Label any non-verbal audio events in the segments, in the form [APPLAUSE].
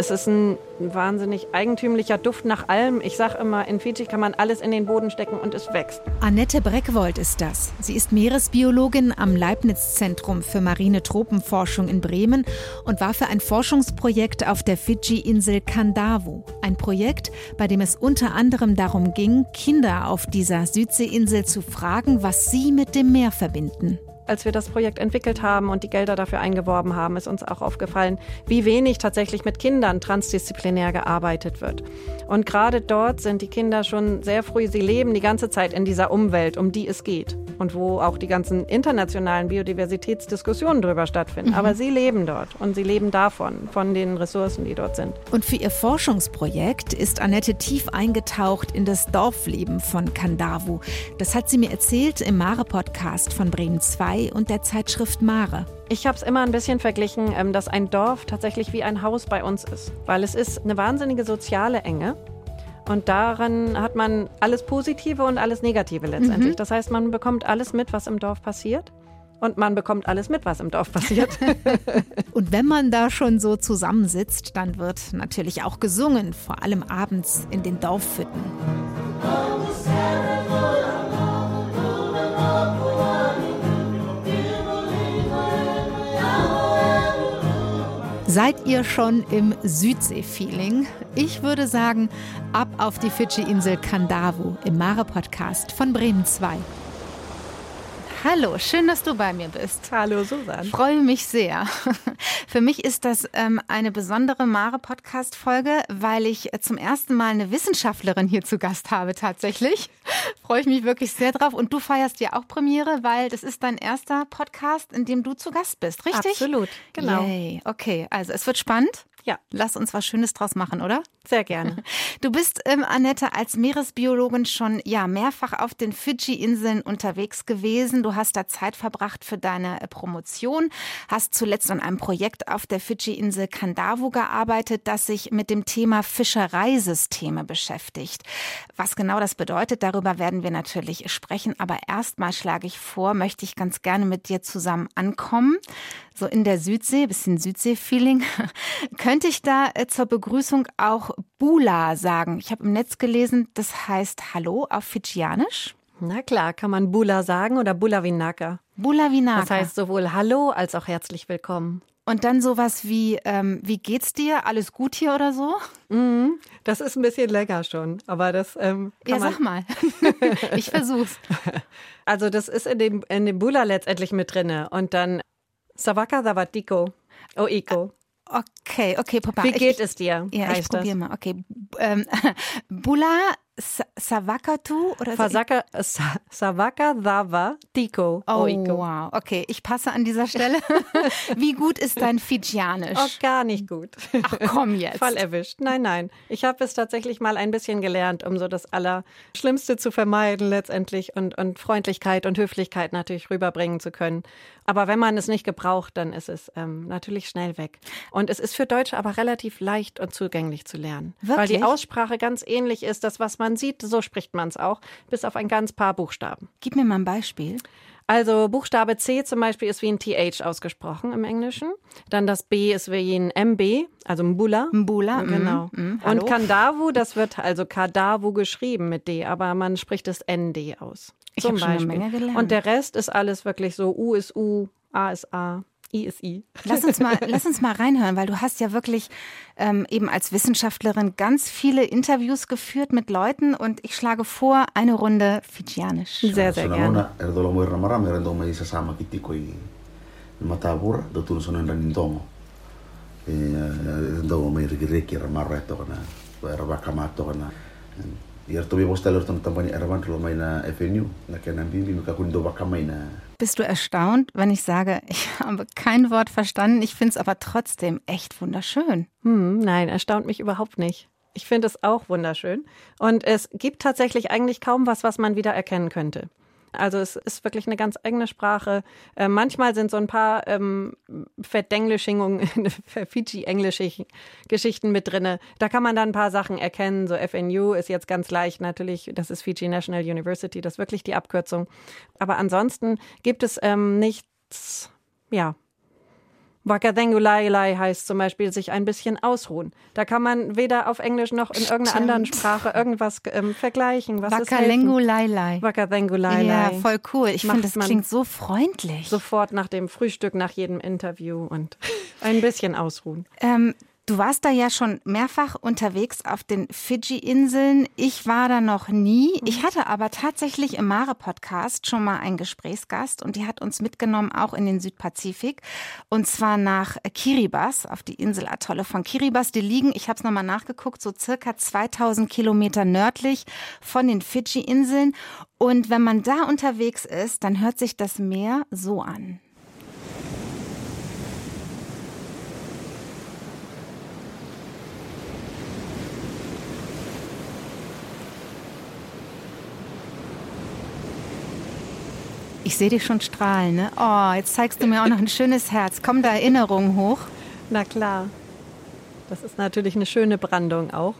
Es ist ein wahnsinnig eigentümlicher Duft nach allem. Ich sage immer, in Fiji kann man alles in den Boden stecken und es wächst. Annette Breckwold ist das. Sie ist Meeresbiologin am Leibniz-Zentrum für marine Tropenforschung in Bremen und war für ein Forschungsprojekt auf der Fidschi-Insel Kandavu. Ein Projekt, bei dem es unter anderem darum ging, Kinder auf dieser Südseeinsel zu fragen, was sie mit dem Meer verbinden als wir das Projekt entwickelt haben und die Gelder dafür eingeworben haben, ist uns auch aufgefallen, wie wenig tatsächlich mit Kindern transdisziplinär gearbeitet wird. Und gerade dort sind die Kinder schon sehr früh, sie leben die ganze Zeit in dieser Umwelt, um die es geht und wo auch die ganzen internationalen Biodiversitätsdiskussionen drüber stattfinden. Mhm. Aber sie leben dort und sie leben davon, von den Ressourcen, die dort sind. Und für ihr Forschungsprojekt ist Annette tief eingetaucht in das Dorfleben von Kandavu. Das hat sie mir erzählt im Mare-Podcast von Bremen 2 und der Zeitschrift Mare. Ich habe es immer ein bisschen verglichen, ähm, dass ein Dorf tatsächlich wie ein Haus bei uns ist, weil es ist eine wahnsinnige soziale Enge. Und daran hat man alles Positive und alles Negative letztendlich. Mhm. Das heißt, man bekommt alles mit, was im Dorf passiert. Und man bekommt alles mit, was im Dorf passiert. [LAUGHS] und wenn man da schon so zusammensitzt, dann wird natürlich auch gesungen, vor allem abends in den Dorfhütten. Seid ihr schon im Südsee-Feeling? Ich würde sagen, ab auf die Fidschi-Insel Kandavu im Mare-Podcast von Bremen 2. Hallo, schön, dass du bei mir bist. Hallo, Susan. Freue mich sehr. [LAUGHS] Für mich ist das ähm, eine besondere Mare-Podcast-Folge, weil ich äh, zum ersten Mal eine Wissenschaftlerin hier zu Gast habe, tatsächlich. [LAUGHS] Freue ich mich wirklich sehr drauf. Und du feierst ja auch Premiere, weil das ist dein erster Podcast, in dem du zu Gast bist, richtig? Absolut, genau. Yay. Okay, also es wird spannend. Ja. Lass uns was Schönes draus machen, oder? Sehr gerne. [LAUGHS] Du bist, ähm, Annette, als Meeresbiologin schon ja mehrfach auf den Fidschi-Inseln unterwegs gewesen. Du hast da Zeit verbracht für deine äh, Promotion, hast zuletzt an einem Projekt auf der Fidschi-Insel Kandavu gearbeitet, das sich mit dem Thema Fischereisysteme beschäftigt. Was genau das bedeutet, darüber werden wir natürlich sprechen. Aber erstmal schlage ich vor, möchte ich ganz gerne mit dir zusammen ankommen so in der Südsee, bisschen Südsee-Feeling. [LAUGHS] Könnte ich da äh, zur Begrüßung auch Bula sagen? Ich habe im Netz gelesen, das heißt Hallo auf Fidschianisch. Na klar, kann man Bula sagen oder Bula Vinaka. Bula Vinaka. Das heißt sowohl Hallo als auch herzlich willkommen. Und dann sowas wie, ähm, wie geht's dir? Alles gut hier oder so? Mhm, das ist ein bisschen länger schon, aber das ähm, Ja, sag mal. [LAUGHS] ich versuch's. Also das ist in dem, in dem Bula letztendlich mit drinne. Und dann Savaka Savatiko. Oh, Iko. Okay, okay, Papa. Wie geht ich, es dir? Ja, ich probiere mal. Okay. Ähm, [LAUGHS] Bula Savakatu oder Fasaka, Sa Savaka Dava Tiko. Oh, Oiko. wow. Okay, ich passe an dieser Stelle. [LAUGHS] Wie gut ist dein Fidschianisch? Oh, gar nicht gut. Ach komm jetzt. Voll erwischt. Nein, nein. Ich habe es tatsächlich mal ein bisschen gelernt, um so das Allerschlimmste zu vermeiden letztendlich und, und Freundlichkeit und Höflichkeit natürlich rüberbringen zu können. Aber wenn man es nicht gebraucht, dann ist es ähm, natürlich schnell weg. Und es ist für Deutsche aber relativ leicht und zugänglich zu lernen. Wirklich? Weil die Aussprache ganz ähnlich ist. Das, was man sieht, so spricht man es auch, bis auf ein ganz paar Buchstaben. Gib mir mal ein Beispiel. Also Buchstabe C zum Beispiel ist wie ein TH ausgesprochen im Englischen. Dann das B ist wie ein MB, also Mbula. Mbula, genau. Mm, mm, und Kandavu, das wird also Kadavu geschrieben mit D, aber man spricht das ND aus. Ich habe schon eine Menge gelernt. Und der Rest ist alles wirklich so U ist U, A ist A. I ist I. Lass uns mal, lass uns mal reinhören, weil du hast ja wirklich ähm, eben als Wissenschaftlerin ganz viele Interviews geführt mit Leuten und ich schlage vor, eine Runde Fidschianisch. Sehr, sehr gerne. Bist du erstaunt, wenn ich sage, [LAUGHS] ich habe kein Wort verstanden, ich finde es aber trotzdem echt wunderschön? Hm, nein, erstaunt mich überhaupt nicht. Ich finde es auch wunderschön. Und es gibt tatsächlich eigentlich kaum was, was man wieder erkennen könnte. Also es ist wirklich eine ganz eigene Sprache. Äh, manchmal sind so ein paar ähm, Verdenglischungen, [LAUGHS] Fiji-englische Geschichten mit drin. Da kann man dann ein paar Sachen erkennen. So FNU ist jetzt ganz leicht natürlich, das ist Fiji National University, das ist wirklich die Abkürzung. Aber ansonsten gibt es ähm, nichts, ja, Wakadengulailai heißt zum Beispiel sich ein bisschen ausruhen. Da kann man weder auf Englisch noch in irgendeiner anderen Sprache irgendwas ähm, vergleichen. Was Wakadengulailai. Wakadengulailai. Ja, voll cool. Ich finde, das klingt so freundlich. Sofort nach dem Frühstück, nach jedem Interview und ein bisschen ausruhen. Ähm, Du warst da ja schon mehrfach unterwegs auf den Fidschi-Inseln. Ich war da noch nie. Ich mhm. hatte aber tatsächlich im Mare-Podcast schon mal einen Gesprächsgast und die hat uns mitgenommen, auch in den Südpazifik. Und zwar nach Kiribati, auf die Inselatolle von Kiribati. Die liegen, ich habe es nochmal nachgeguckt, so circa 2000 Kilometer nördlich von den Fidschi-Inseln. Und wenn man da unterwegs ist, dann hört sich das Meer so an. Ich sehe dich schon strahlen, ne? Oh, jetzt zeigst du mir auch noch ein schönes Herz. Kommen da Erinnerungen hoch? Na klar. Das ist natürlich eine schöne Brandung auch.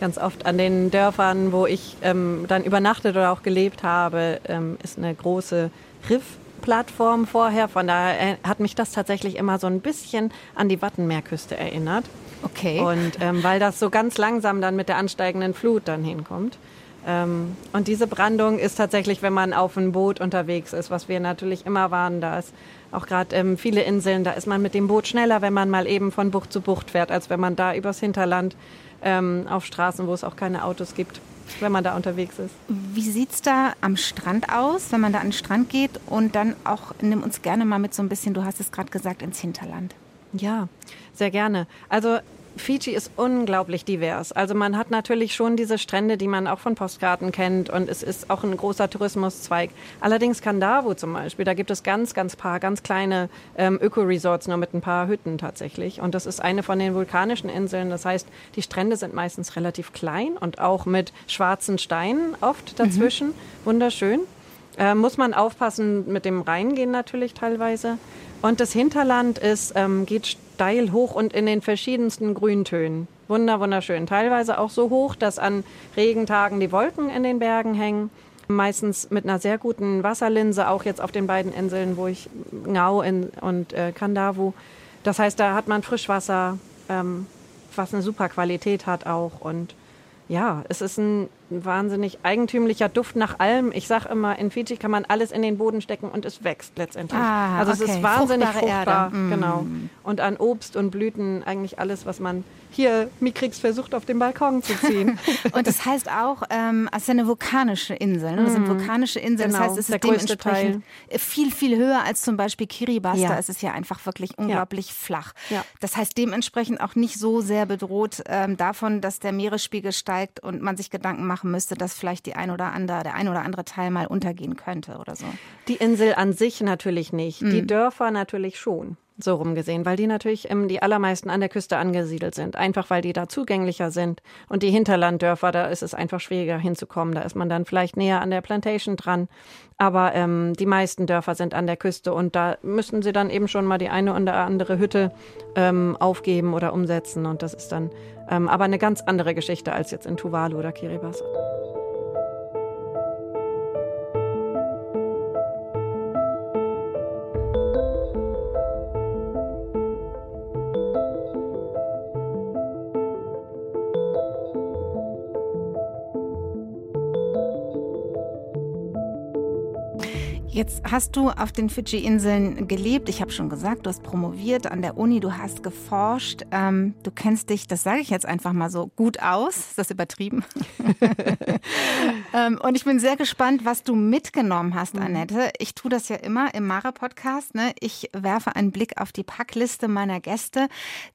Ganz oft an den Dörfern, wo ich ähm, dann übernachtet oder auch gelebt habe, ähm, ist eine große Riffplattform vorher. Von daher hat mich das tatsächlich immer so ein bisschen an die Wattenmeerküste erinnert. Okay. Und ähm, weil das so ganz langsam dann mit der ansteigenden Flut dann hinkommt. Ähm, und diese Brandung ist tatsächlich, wenn man auf einem Boot unterwegs ist, was wir natürlich immer waren, da ist auch gerade ähm, viele Inseln, da ist man mit dem Boot schneller, wenn man mal eben von Bucht zu Bucht fährt, als wenn man da übers Hinterland ähm, auf Straßen, wo es auch keine Autos gibt, wenn man da unterwegs ist. Wie sieht es da am Strand aus, wenn man da an den Strand geht und dann auch, nimm uns gerne mal mit so ein bisschen, du hast es gerade gesagt, ins Hinterland. Ja, sehr gerne. Also Fiji ist unglaublich divers. Also man hat natürlich schon diese Strände, die man auch von Postkarten kennt und es ist auch ein großer Tourismuszweig. Allerdings Kandavo zum Beispiel, da gibt es ganz, ganz paar, ganz kleine ähm, Öko-Resorts nur mit ein paar Hütten tatsächlich. Und das ist eine von den vulkanischen Inseln. Das heißt, die Strände sind meistens relativ klein und auch mit schwarzen Steinen oft dazwischen. Mhm. Wunderschön. Äh, muss man aufpassen mit dem Reingehen natürlich teilweise. Und das Hinterland ist, ähm, geht steil hoch und in den verschiedensten Grüntönen. Wunder, wunderschön. Teilweise auch so hoch, dass an Regentagen die Wolken in den Bergen hängen. Meistens mit einer sehr guten Wasserlinse, auch jetzt auf den beiden Inseln, wo ich Ngau in, und äh, Kandavu. Das heißt, da hat man Frischwasser, ähm, was eine super Qualität hat auch. Und ja, es ist ein wahnsinnig eigentümlicher Duft nach allem. Ich sage immer, in Fiji kann man alles in den Boden stecken und es wächst letztendlich. Ah, also okay. es ist wahnsinnig Fruchtbare fruchtbar. Erde. Mm. Genau. Und an Obst und Blüten eigentlich alles, was man hier Mikrix versucht auf den Balkon zu ziehen. [LAUGHS] und das heißt auch, ähm, es ist eine vulkanische Insel. Ne? Das sind Mhm. vulkanische Inseln. Genau, das heißt, es ist dementsprechend viel, viel höher als zum Beispiel Kiribati. Ja. Da ist es ja einfach wirklich unglaublich flach. Ja. Das heißt, dementsprechend auch nicht so sehr bedroht ähm, davon, dass der Meeresspiegel steigt und man sich Gedanken machen müsste, dass vielleicht die ein oder andere, der ein oder andere Teil mal untergehen könnte oder so. Die Insel an sich natürlich nicht. Die Mhm. Dörfer natürlich schon. So rumgesehen, weil die natürlich ähm, die allermeisten an der Küste angesiedelt sind. Einfach weil die da zugänglicher sind. Und die Hinterlanddörfer, da ist es einfach schwieriger hinzukommen. Da ist man dann vielleicht näher an der Plantation dran. Aber ähm, die meisten Dörfer sind an der Küste und da müssen sie dann eben schon mal die eine oder andere Hütte ähm, aufgeben oder umsetzen. Und das ist dann aber eine ganz andere Geschichte als jetzt in Tuvalu oder Kiribati. Jetzt hast du auf den Fidschi-Inseln gelebt. Ich habe schon gesagt, du hast promoviert an der Uni, du hast geforscht. Ähm, du kennst dich, das sage ich jetzt einfach mal so, gut aus. Ist das übertrieben? [LAUGHS] ähm, und ich bin sehr gespannt, was du mitgenommen hast, Annette. Ich tue das ja immer im Mare-Podcast. Ne? Ich werfe einen Blick auf die Packliste meiner Gäste.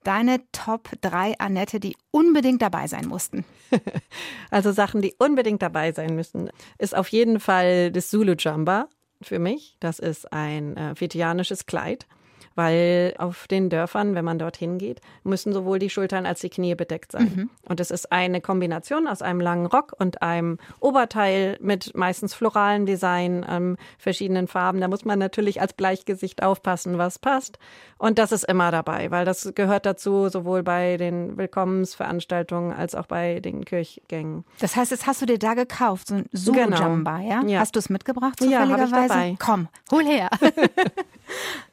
Deine Top 3, Annette, die unbedingt dabei sein mussten. [LAUGHS] Also Sachen, die unbedingt dabei sein müssen, ist auf jeden Fall das Zulu Jamba für mich. Das ist ein äh, fijianisches Kleid, weil auf den Dörfern, wenn man dorthin geht, müssen sowohl die Schultern als die Knie bedeckt sein. Und es ist eine Kombination aus einem langen Rock und einem Oberteil mit meistens floralem Design, ähm, verschiedenen Farben. Da muss man natürlich als Bleichgesicht aufpassen, was passt. Und das ist immer dabei, weil das gehört dazu, sowohl bei den Willkommensveranstaltungen als auch bei den Kirchgängen. Das heißt, jetzt hast du dir da gekauft, so ein Zulu Genau. Ja? Ja. Hast du es mitgebracht Ja, hab ich zufälligerweise? dabei. Komm, hol her. [LAUGHS] [LAUGHS]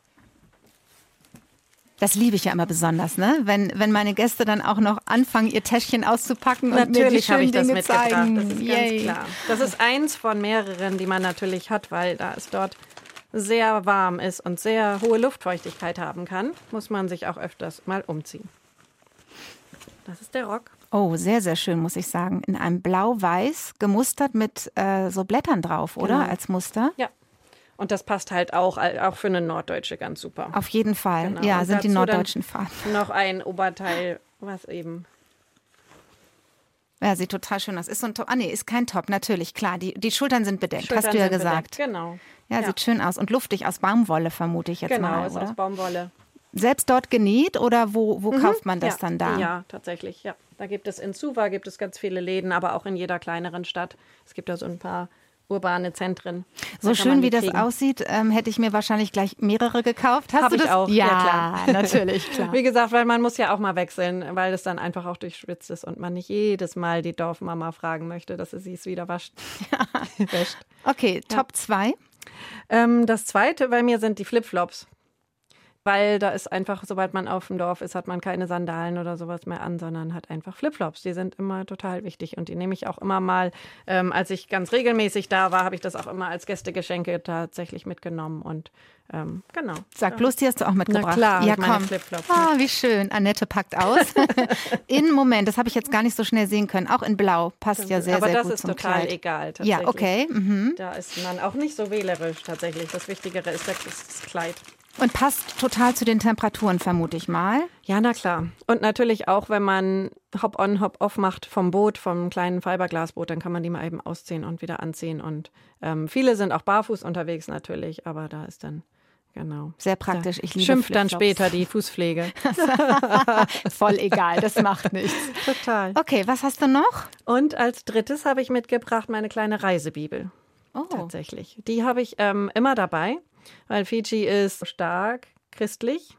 Das liebe ich ja immer besonders, ne? Wenn, wenn meine Gäste dann auch noch anfangen, ihr Täschchen auszupacken und natürlich mir die ich das Dinge mitgebracht. zeigen. Das ist Yay. ganz klar. Das ist eins von mehreren, die man natürlich hat, weil da es dort sehr warm ist und sehr hohe Luftfeuchtigkeit haben kann, muss man sich auch öfters mal umziehen. Das ist der Rock. Oh, sehr, sehr schön, muss ich sagen. In einem Blau-Weiß, gemustert mit äh, so Blättern drauf, oder? Genau. Als Muster. Ja. Und das passt halt auch, auch für eine Norddeutsche ganz super. Auf jeden Fall. Genau. Ja, Und sind die norddeutschen Farben. Noch ein Oberteil, was eben. Ja, sieht total schön aus. Ist so ein Top. Ah, nee, ist kein Top, natürlich, klar. Die, die Schultern sind bedeckt, Schultern hast du ja gesagt. bedeckt. Genau. Ja, Ja. sieht schön aus. Und luftig aus Baumwolle, vermute ich jetzt Genau, mal, ist oder? aus Baumwolle. Selbst dort genäht oder wo, wo kauft man das ja. dann da? Ja, tatsächlich, ja. Da gibt es in Suva gibt es ganz viele Läden, aber auch in jeder kleineren Stadt. Es gibt da so ein paar urbane Zentren. So schön, wie die das kriegen. aussieht, ähm, hätte ich mir wahrscheinlich gleich mehrere gekauft. Hast Hab du ich das? auch, ja, ja klar. [LAUGHS] [LAUGHS] natürlich, klar. Wie gesagt, weil man muss ja auch mal wechseln, weil es dann einfach auch durchschwitzt ist und man nicht jedes Mal die Dorfmama fragen möchte, dass sie es wieder wascht. [LAUGHS] wäscht. Okay, Top 2. Ähm, das zweite bei mir sind die Flipflops. Weil da ist einfach, sobald man auf dem Dorf ist, hat man keine Sandalen oder sowas mehr an, sondern hat einfach Flipflops. Die sind immer total wichtig und die nehme ich auch immer mal, ähm, als ich ganz regelmäßig da war, habe ich das auch immer als Gästegeschenke tatsächlich mitgenommen und ähm, genau. Sag bloß, die hast du auch mitgebracht. klar, ja, komm. Flipflops Ah, wie schön. Annette packt aus. [LAUGHS] in Moment, das habe ich jetzt gar nicht so schnell sehen können. Auch in Blau passt ja sehr, Aber sehr das gut ist zum total Kleid. egal. Tatsächlich. Ja, okay. Mhm. Da ist man auch nicht so wählerisch tatsächlich. Das Wichtigere ist das das Kleid. Und passt total zu den Temperaturen, vermute ich mal. Ja, na klar. Und natürlich auch, wenn man Hop-on, Hop-off macht vom Boot, vom kleinen Fiberglasboot, dann kann man die mal eben ausziehen und wieder anziehen. Und ähm, viele sind auch barfuß unterwegs natürlich, aber da ist dann, genau. Sehr praktisch. Ich liebe Schimpft dann später die Fußpflege. [LAUGHS] Voll egal, das macht nichts. Total. Okay, was hast du noch? Und als drittes habe ich mitgebracht meine kleine Reisebibel. Oh, Tatsächlich. Die habe ich ähm, immer dabei, weil Fiji ist stark christlich.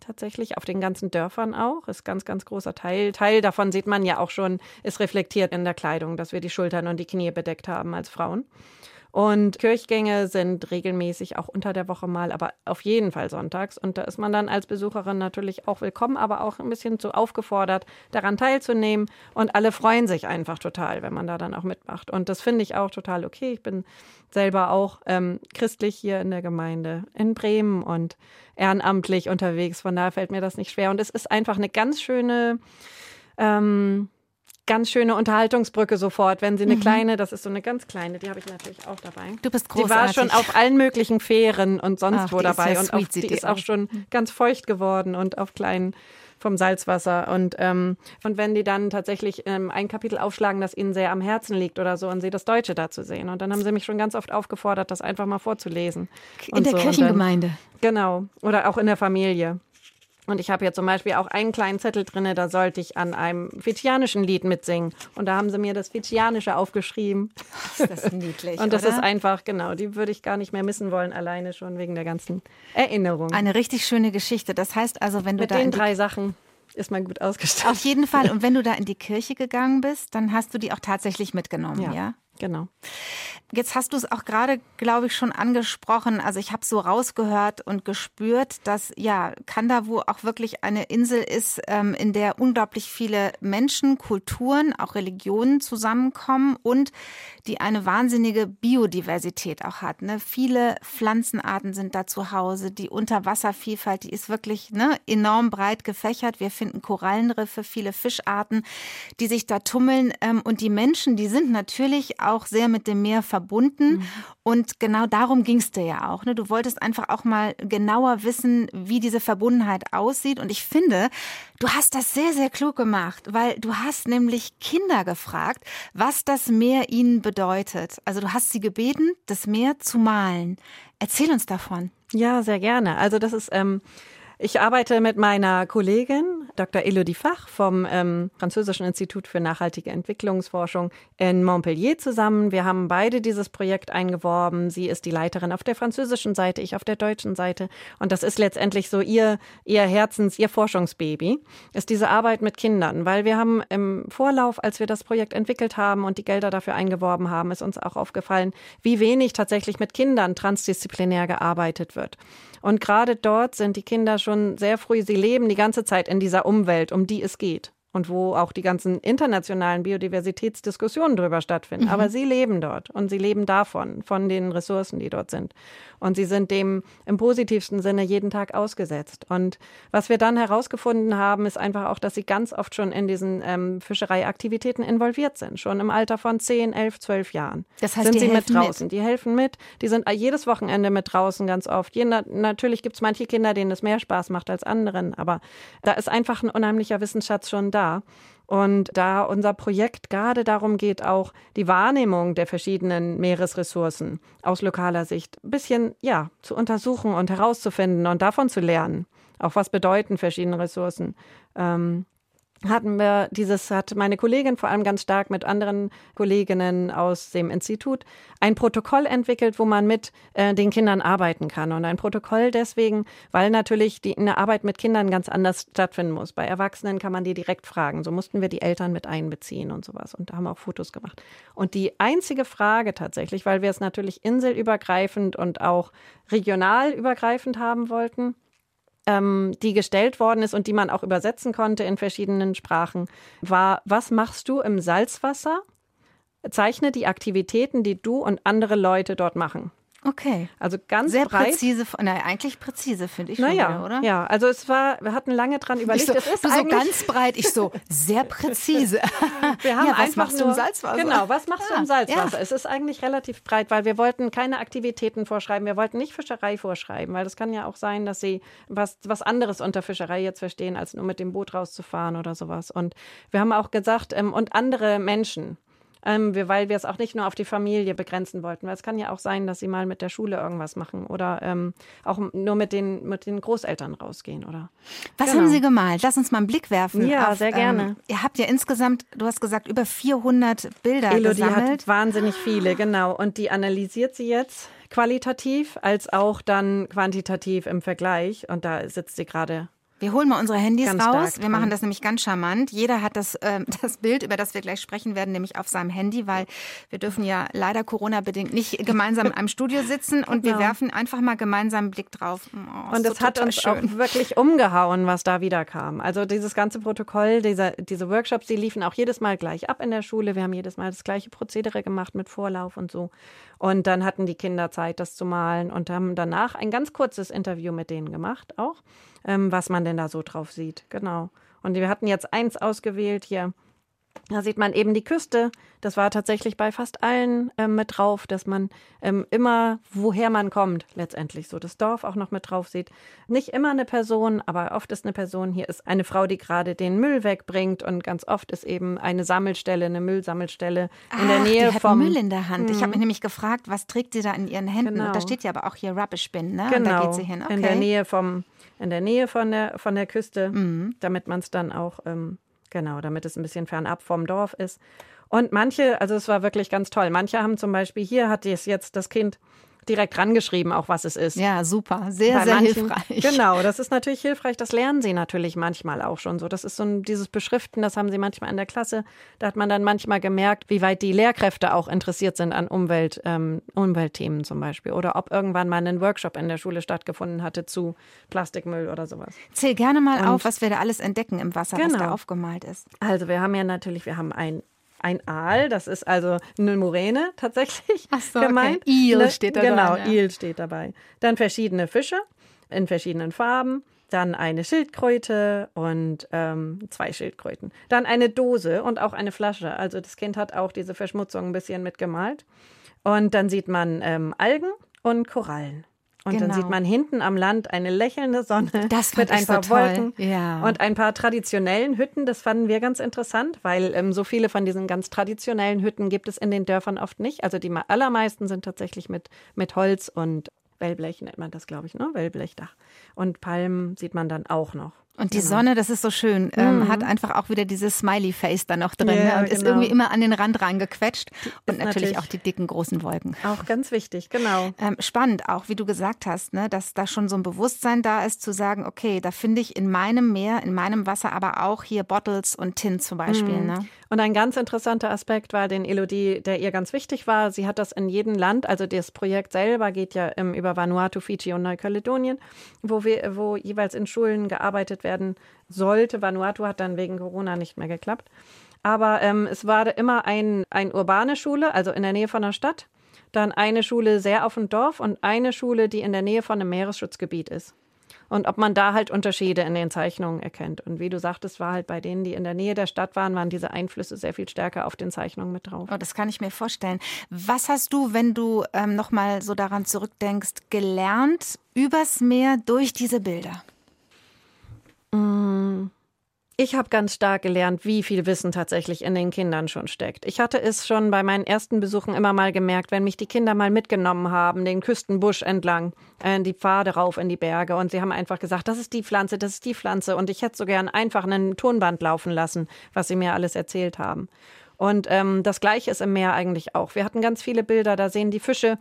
Tatsächlich auf den ganzen Dörfern auch. Ist ganz, ganz großer Teil. Teil davon sieht man ja auch schon, ist reflektiert in der Kleidung, dass wir die Schultern und die Knie bedeckt haben als Frauen. Und Kirchgänge sind regelmäßig auch unter der Woche mal, aber auf jeden Fall sonntags. Und da ist man dann als Besucherin natürlich auch willkommen, aber auch ein bisschen so aufgefordert, daran teilzunehmen. Und alle freuen sich einfach total, wenn man da dann auch mitmacht. Und das finde ich auch total okay. Ich bin selber auch ähm, christlich hier in der Gemeinde in Bremen und ehrenamtlich unterwegs. Von daher fällt mir das nicht schwer. Und es ist einfach eine ganz schöne ähm, ganz schöne Unterhaltungsbrücke sofort, wenn sie eine kleine, das ist so eine ganz kleine, die habe ich natürlich auch dabei. du bist Die war großartig. schon auf allen möglichen Fähren und sonst Ach, wo dabei ja und auf, die die ist auch schon ganz feucht geworden und auf kleinen vom Salzwasser und ähm, und wenn die dann tatsächlich ähm, ein Kapitel aufschlagen, das ihnen sehr am Herzen liegt oder so und sie das Deutsche dazu sehen und dann haben sie mich schon ganz oft aufgefordert, das einfach mal vorzulesen in der so. Und dann- Kirchengemeinde. Genau. Oder auch in der Familie. Und ich habe hier zum Beispiel auch einen kleinen Zettel drin, da sollte ich an einem fidschianischen Lied mitsingen. Und da haben sie mir das Fidschianische aufgeschrieben. Ist das niedlich, [LAUGHS] Und das oder? ist einfach, genau, die würde ich gar nicht mehr missen wollen, alleine schon wegen der ganzen Erinnerung. Eine richtig schöne Geschichte. Das heißt also, wenn du Mit da in den drei Sachen ist man gut ausgestattet. Auf jeden Fall. [LAUGHS] Und wenn du da in die Kirche gegangen bist, dann hast du die auch tatsächlich mitgenommen, ja? Ja. Genau. Jetzt hast du es auch gerade, glaube ich, schon angesprochen. Also ich habe so rausgehört und gespürt, dass ja Kandawu auch wirklich eine Insel ist, ähm, in der unglaublich viele Menschen, Kulturen, auch Religionen zusammenkommen und die eine wahnsinnige Biodiversität auch hat. Ne? Viele Pflanzenarten sind da zu Hause. Die Unterwasservielfalt, die ist wirklich ne, enorm breit gefächert. Wir finden Korallenriffe, viele Fischarten, die sich da tummeln. Ähm, und die Menschen, die sind natürlich auch sehr mit dem Meer verbunden. Und genau darum ging es dir ja auch. Ne? Du wolltest einfach auch mal genauer wissen, wie diese Verbundenheit aussieht. Und ich finde, du hast das sehr, sehr klug gemacht, weil du hast nämlich Kinder gefragt, was das Meer ihnen bedeutet. Also du hast sie gebeten, das Meer zu malen. Erzähl uns davon. Ja, sehr gerne. Also das ist, ähm, ich arbeite mit meiner Kollegin Dr. Elodie Fach vom ähm, Französischen Institut für nachhaltige Entwicklungsforschung in Montpellier zusammen. Wir haben beide dieses Projekt eingeworben. Sie ist die Leiterin auf der französischen Seite, ich auf der deutschen Seite. Und das ist letztendlich so ihr, ihr Herzens, ihr Forschungsbaby, ist diese Arbeit mit Kindern. Weil wir haben im Vorlauf, als wir das Projekt entwickelt haben und die Gelder dafür eingeworben haben, ist uns auch aufgefallen, wie wenig tatsächlich mit Kindern transdisziplinär gearbeitet wird. Und gerade dort sind die Kinder schon sehr früh, sie leben die ganze Zeit in dieser Umwelt, um die es geht und wo auch die ganzen internationalen Biodiversitätsdiskussionen drüber stattfinden. Mhm. Aber sie leben dort und sie leben davon, von den Ressourcen, die dort sind. Und sie sind dem im positivsten Sinne jeden Tag ausgesetzt. Und was wir dann herausgefunden haben, ist einfach auch, dass sie ganz oft schon in diesen ähm, Fischereiaktivitäten involviert sind. Schon im Alter von 10, 11, 12 Jahren das heißt, sind sie mit draußen. Mit. Die helfen mit. Die sind jedes Wochenende mit draußen ganz oft. Je, natürlich gibt es manche Kinder, denen es mehr Spaß macht als anderen. Aber da ist einfach ein unheimlicher Wissensschatz schon da. Und da unser Projekt gerade darum geht, auch die Wahrnehmung der verschiedenen Meeresressourcen aus lokaler Sicht ein bisschen, ja, zu untersuchen und herauszufinden und davon zu lernen. Auch was bedeuten verschiedene Ressourcen. Ähm, hatten wir dieses, hat meine Kollegin vor allem ganz stark mit anderen Kolleginnen aus dem Institut ein Protokoll entwickelt, wo man mit äh, den Kindern arbeiten kann. Und ein Protokoll deswegen, weil natürlich die, eine Arbeit mit Kindern ganz anders stattfinden muss. Bei Erwachsenen kann man die direkt fragen. So mussten wir die Eltern mit einbeziehen und sowas. Und da haben wir auch Fotos gemacht. Und die einzige Frage tatsächlich, weil wir es natürlich inselübergreifend und auch regional übergreifend haben wollten, ähm, die gestellt worden ist und die man auch übersetzen konnte in verschiedenen Sprachen, war, was machst du im Salzwasser? Zeichne die Aktivitäten, die du und andere Leute dort machen. Okay. Also ganz Sehr breit. präzise, na, eigentlich präzise, finde ich naja, wieder, oder? Ja, also es war, wir hatten lange dran überlegt. So, es ist du so ganz breit, ich so, sehr präzise. [LAUGHS] wir haben ja, was einfach machst nur, du im Salzwasser? Genau, was machst ja, du im Salzwasser? Ja. Es ist eigentlich relativ breit, weil wir wollten keine Aktivitäten vorschreiben. Wir wollten nicht Fischerei vorschreiben, weil das kann ja auch sein, dass sie was, was anderes unter Fischerei jetzt verstehen, als nur mit dem Boot rauszufahren oder sowas. Und wir haben auch gesagt, ähm, und andere Menschen ähm, wir, weil wir es auch nicht nur auf die Familie begrenzen wollten. Weil es kann ja auch sein, dass sie mal mit der Schule irgendwas machen oder ähm, auch nur mit den, mit den Großeltern rausgehen. Oder, Was genau. haben Sie gemalt? Lass uns mal einen Blick werfen. Ja, auf, sehr gerne. Ähm, ihr habt ja insgesamt, du hast gesagt, über 400 Bilder Elodie gesammelt. hat wahnsinnig viele, genau. Und die analysiert sie jetzt qualitativ als auch dann quantitativ im Vergleich. Und da sitzt sie gerade wir holen mal unsere Handys Ganz raus. Wir machen das nämlich ganz charmant. Jeder hat das, äh, [LAUGHS] das Bild, über das wir gleich sprechen werden, nämlich auf seinem Handy, weil wir dürfen ja leider Corona-bedingt nicht gemeinsam in einem Studio sitzen und wir Genau. werfen einfach mal gemeinsam einen Blick drauf. Oh, Und es so hat uns schön. auch wirklich umgehauen, was da wieder kam. Also dieses ganze Protokoll, dieser, diese Workshops, die liefen auch jedes Mal gleich ab in der Schule. Wir haben jedes Mal das gleiche Prozedere gemacht mit Vorlauf und so. Und dann hatten die Kinder Zeit, das zu malen und haben danach ein ganz kurzes Interview mit denen gemacht, auch, ähm, was man denn da so drauf sieht. Genau. Und wir hatten jetzt eins ausgewählt hier. Da sieht man eben die Küste. Das war tatsächlich bei fast allen ähm, mit drauf, dass man ähm, immer, woher man kommt, letztendlich so das Dorf auch noch mit drauf sieht. Nicht immer eine Person, aber oft ist eine Person. Hier ist eine Frau, die gerade den Müll wegbringt und ganz oft ist eben eine Sammelstelle, eine Müllsammelstelle in der Ach, Nähe die hat vom Müll in der Hand. Ich habe mich nämlich gefragt, was trägt sie da in ihren Händen? Genau. Und da steht ja aber auch hier Rubbish Bin, ne? Und Genau, da geht sie hin. Okay. in der Nähe vom, in der Nähe von der von der Küste, Mhm. damit man es dann auch ähm, genau, damit es ein bisschen fernab vom Dorf ist. Und manche, also es war wirklich ganz toll. Manche haben zum Beispiel hier hat es jetzt das Kind direkt rangeschrieben, auch was es ist. Ja, super. Sehr, Bei sehr manchen- hilfreich. Genau, das ist natürlich hilfreich. Das lernen sie natürlich manchmal auch schon so. Das ist so ein, dieses Beschriften, das haben sie manchmal in der Klasse. Da hat man dann manchmal gemerkt, wie weit die Lehrkräfte auch interessiert sind an Umwelt, ähm, Umweltthemen zum Beispiel. Oder ob irgendwann mal ein Workshop in der Schule stattgefunden hatte zu Plastikmüll oder sowas. Zähl gerne mal Und- auf, was wir da alles entdecken im Wasser, was da Genau. aufgemalt ist. Also wir haben ja natürlich, wir haben ein ein Aal, das ist also eine Muräne tatsächlich Ach so, okay. gemeint. Eel Ne- steht da Genau, dran, ja. Eel steht dabei. Dann verschiedene Fische in verschiedenen Farben. Dann eine Schildkröte und ähm, zwei Schildkröten. Dann eine Dose und auch eine Flasche. Also das Kind hat auch diese Verschmutzung ein bisschen mitgemalt. Und dann sieht man ähm, Algen und Korallen. Und dann Genau. sieht man hinten am Land eine lächelnde Sonne mit ein so paar toll. Wolken Ja. und ein paar traditionellen Hütten. Das fanden wir ganz interessant, weil ähm, so viele von diesen ganz traditionellen Hütten gibt es in den Dörfern oft nicht. Also die allermeisten sind tatsächlich mit, mit Holz und Wellblech nennt man das, glaube ich, ne? Wellblechdach. Und Palmen sieht man dann auch noch. Und die genau. Sonne, das ist so schön, ähm, mhm. hat einfach auch wieder dieses Smiley-Face da noch drin ja, ne? und genau. ist irgendwie immer an den Rand reingequetscht. und natürlich, natürlich, auch die dicken, großen Wolken. Auch ganz wichtig, genau. Ähm, spannend auch, wie du gesagt hast, ne? dass da schon so ein Bewusstsein da ist, zu sagen, okay, da finde ich in meinem Meer, in meinem Wasser aber auch hier Bottles und Tint zum Beispiel. Mhm. Ne? Und ein ganz interessanter Aspekt war den Elodie, der ihr ganz wichtig war. Sie hat das in jedem Land, also das Projekt selber geht ja ähm, über Vanuatu, Fiji und Neukaledonien, wo wir, wo jeweils in Schulen gearbeitet werden sollte. Vanuatu hat dann wegen Corona nicht mehr geklappt. Aber ähm, es war immer ein, ein urbane Schule, also in der Nähe von der Stadt. Dann eine Schule sehr auf dem Dorf und eine Schule, die in der Nähe von einem Meeresschutzgebiet ist und ob man da halt Unterschiede in den Zeichnungen erkennt. Und wie du sagtest, war halt bei denen, die in der Nähe der Stadt waren, waren diese Einflüsse sehr viel stärker auf den Zeichnungen mit drauf. Oh, das kann ich mir vorstellen. Was hast du, wenn du ähm, nochmal so daran zurückdenkst, gelernt übers Meer durch diese Bilder? Mmh. Ich habe ganz stark gelernt, wie viel Wissen tatsächlich in den Kindern schon steckt. Ich hatte es schon bei meinen ersten Besuchen immer mal gemerkt, wenn mich die Kinder mal mitgenommen haben, den Küstenbusch entlang, äh, die Pfade rauf in die Berge und sie haben einfach gesagt, das ist die Pflanze, das ist die Pflanze und ich hätte so gern einfach einen Tonband laufen lassen, was sie mir alles erzählt haben. Und ähm, das Gleiche ist im Meer eigentlich auch. Wir hatten ganz viele Bilder, da sehen die Fische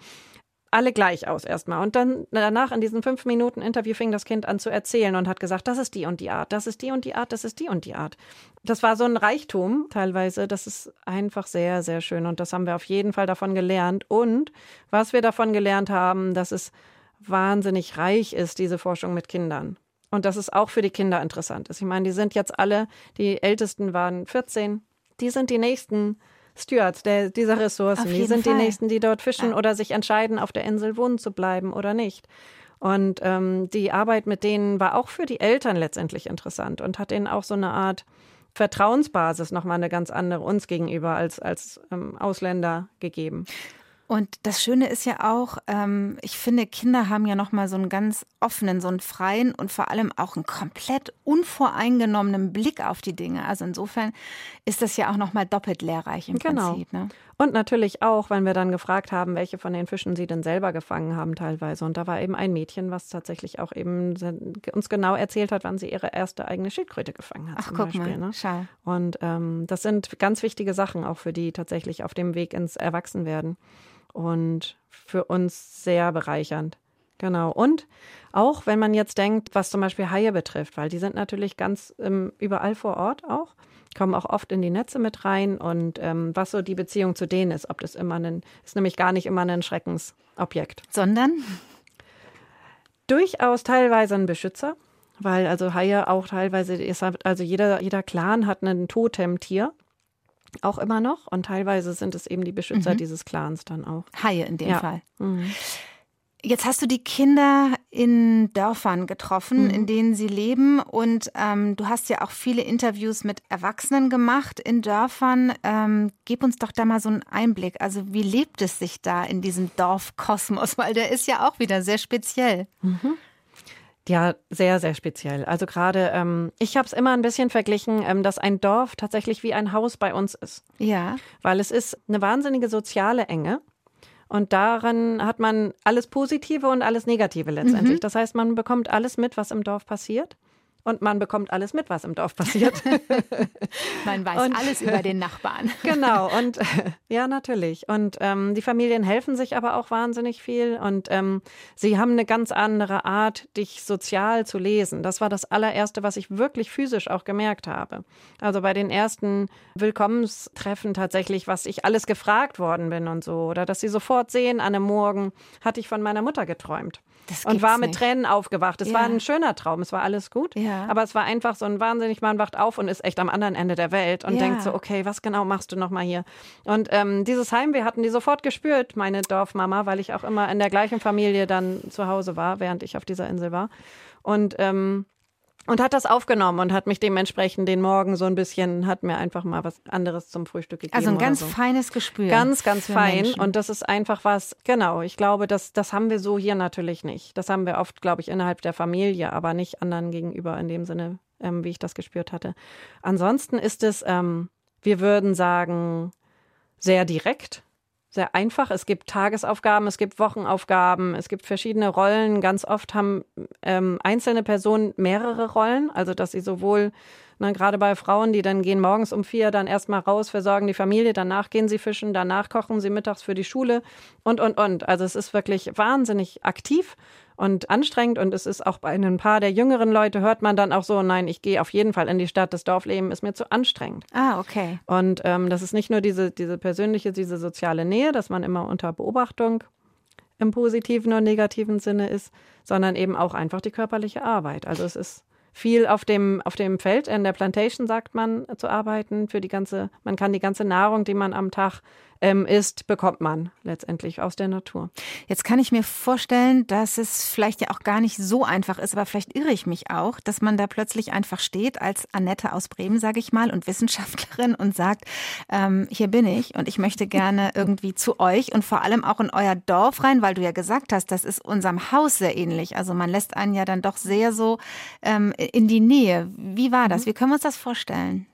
alle gleich aus erstmal. Und dann danach in diesem fünf Minuten Interview fing das Kind an zu erzählen und hat gesagt, das ist die und die Art, das ist die und die Art, das ist die und die Art. Das war so ein Reichtum teilweise. Das ist einfach sehr, sehr schön. Und das haben wir auf jeden Fall davon gelernt. Und was wir davon gelernt haben, dass es wahnsinnig reich ist, diese Forschung mit Kindern. Und dass es auch für die Kinder interessant ist. Ich meine, die sind jetzt alle, die Ältesten waren 14, die sind die nächsten Stewards der, dieser Ressourcen. Die sind Fall. die Nächsten, die dort fischen ja. oder sich entscheiden, auf der Insel wohnen zu bleiben oder nicht. Und ähm, die Arbeit mit denen war auch für die Eltern letztendlich interessant und hat ihnen auch so eine Art Vertrauensbasis nochmal eine ganz andere uns gegenüber als, als ähm, Ausländer gegeben. Und das Schöne ist ja auch, ähm, ich finde, Kinder haben ja nochmal so einen ganz offenen, so einen freien und vor allem auch einen komplett unvoreingenommenen Blick auf die Dinge. Also insofern ist das ja auch nochmal doppelt lehrreich im genau. Prinzip. Ne? Und natürlich auch, wenn wir dann gefragt haben, welche von den Fischen sie denn selber gefangen haben teilweise. Und da war eben ein Mädchen, was tatsächlich auch eben uns genau erzählt hat, wann sie ihre erste eigene Schildkröte gefangen hat. Ach, guck Beispiel, mal, ne? schau. Und ähm, das sind ganz wichtige Sachen auch für die tatsächlich auf dem Weg ins Erwachsenwerden und für uns sehr bereichernd. Genau. Und auch wenn man jetzt denkt, was zum Beispiel Haie betrifft, weil die sind natürlich ganz ähm, überall vor Ort auch, kommen auch oft in die Netze mit rein und ähm, was so die Beziehung zu denen ist, ob das immer ein, ist nämlich gar nicht immer ein Schreckensobjekt. Sondern? Durchaus teilweise ein Beschützer, weil also Haie auch teilweise, also jeder, jeder Clan hat ein Totemtier auch immer noch. Und teilweise sind es eben die Beschützer mhm. dieses Clans dann auch. Haie in dem ja. Fall. Mhm. Jetzt hast du die Kinder in Dörfern getroffen, mhm. in denen sie leben. Und ähm, du hast ja auch viele Interviews mit Erwachsenen gemacht in Dörfern. Ähm, gib uns doch da mal so einen Einblick. Also wie lebt es sich da in diesem Dorfkosmos? [LAUGHS] Weil der ist ja auch wieder sehr speziell. Mhm. Ja, sehr, sehr speziell. Also gerade, ähm, ich habe es immer ein bisschen verglichen, ähm, dass ein Dorf tatsächlich wie ein Haus bei uns ist. Ja. Weil es ist eine wahnsinnige soziale Enge. Und darin hat man alles Positive und alles Negative letztendlich. Mhm. Das heißt, man bekommt alles mit, was im Dorf passiert und man bekommt alles mit, was im Dorf passiert. [LAUGHS] man weiß und, alles über den Nachbarn. [LAUGHS] genau, und [LAUGHS] ja, natürlich. Und ähm, die Familien helfen sich aber auch wahnsinnig viel und ähm, sie haben eine ganz andere Art, dich sozial zu lesen. Das war das allererste, was ich wirklich physisch auch gemerkt habe. Also bei den ersten Willkommenstreffen tatsächlich, was ich alles gefragt worden bin und so, oder dass sie sofort sehen, an einem Morgen hatte ich von meiner Mutter geträumt und war mit nicht. Tränen aufgewacht. Es ja. war ein schöner Traum, es war alles gut. Ja. Aber es war einfach so ein wahnsinnig, man wacht auf und ist echt am anderen Ende der Welt und ja. denkt so, okay, was genau machst du nochmal hier? Und ähm, dieses Heimweh hatten die sofort gespürt, meine Dorfmama, weil ich auch immer in der gleichen Familie dann zu Hause war, während ich auf dieser Insel war. Und ähm, und hat das aufgenommen und hat mich dementsprechend den Morgen so ein bisschen, hat mir einfach mal was anderes zum Frühstück gegeben. Also ein ganz so. feines Gespür. Ganz, ganz fein. Menschen. Und das ist einfach was, genau, ich glaube, das, das haben wir so hier natürlich nicht. Das haben wir oft, glaube ich, innerhalb der Familie, aber nicht anderen gegenüber in dem Sinne, ähm, wie ich das gespürt hatte. Ansonsten ist es, ähm, wir würden sagen, sehr direkt sehr einfach. Es gibt Tagesaufgaben, es gibt Wochenaufgaben, es gibt verschiedene Rollen. Ganz oft haben ähm, einzelne Personen mehrere Rollen, also dass sie sowohl Ne, gerade bei Frauen, die dann gehen morgens um vier dann erstmal raus, versorgen die Familie, danach gehen sie fischen, danach kochen sie mittags für die Schule und, und, und. Also es ist wirklich wahnsinnig aktiv und anstrengend und es ist auch bei ein paar der jüngeren Leute hört man dann auch so, nein, ich gehe auf jeden Fall in die Stadt, das Dorfleben ist mir zu anstrengend. Ah, okay. Und ähm, das ist nicht nur diese, diese persönliche, diese soziale Nähe, dass man immer unter Beobachtung im positiven und negativen Sinne ist, sondern eben auch einfach die körperliche Arbeit. Also es ist viel auf dem, auf dem Feld, in der Plantation, sagt man, zu arbeiten. Für die ganze, man kann die ganze Nahrung, die man am Tag ähm, isst, bekommt man letztendlich aus der Natur. Jetzt kann ich mir vorstellen, dass es vielleicht ja auch gar nicht so einfach ist, aber vielleicht irre ich mich auch, dass man da plötzlich einfach steht als Annette aus Bremen, sage ich mal, und Wissenschaftlerin und sagt, ähm, hier bin ich und ich möchte gerne [LAUGHS] irgendwie zu euch und vor allem auch in euer Dorf rein, weil du ja gesagt hast, das ist unserem Haus sehr ähnlich. Also man lässt einen ja dann doch sehr so ähm, in die Nähe. Wie war das? Mhm. Wie können wir uns das vorstellen?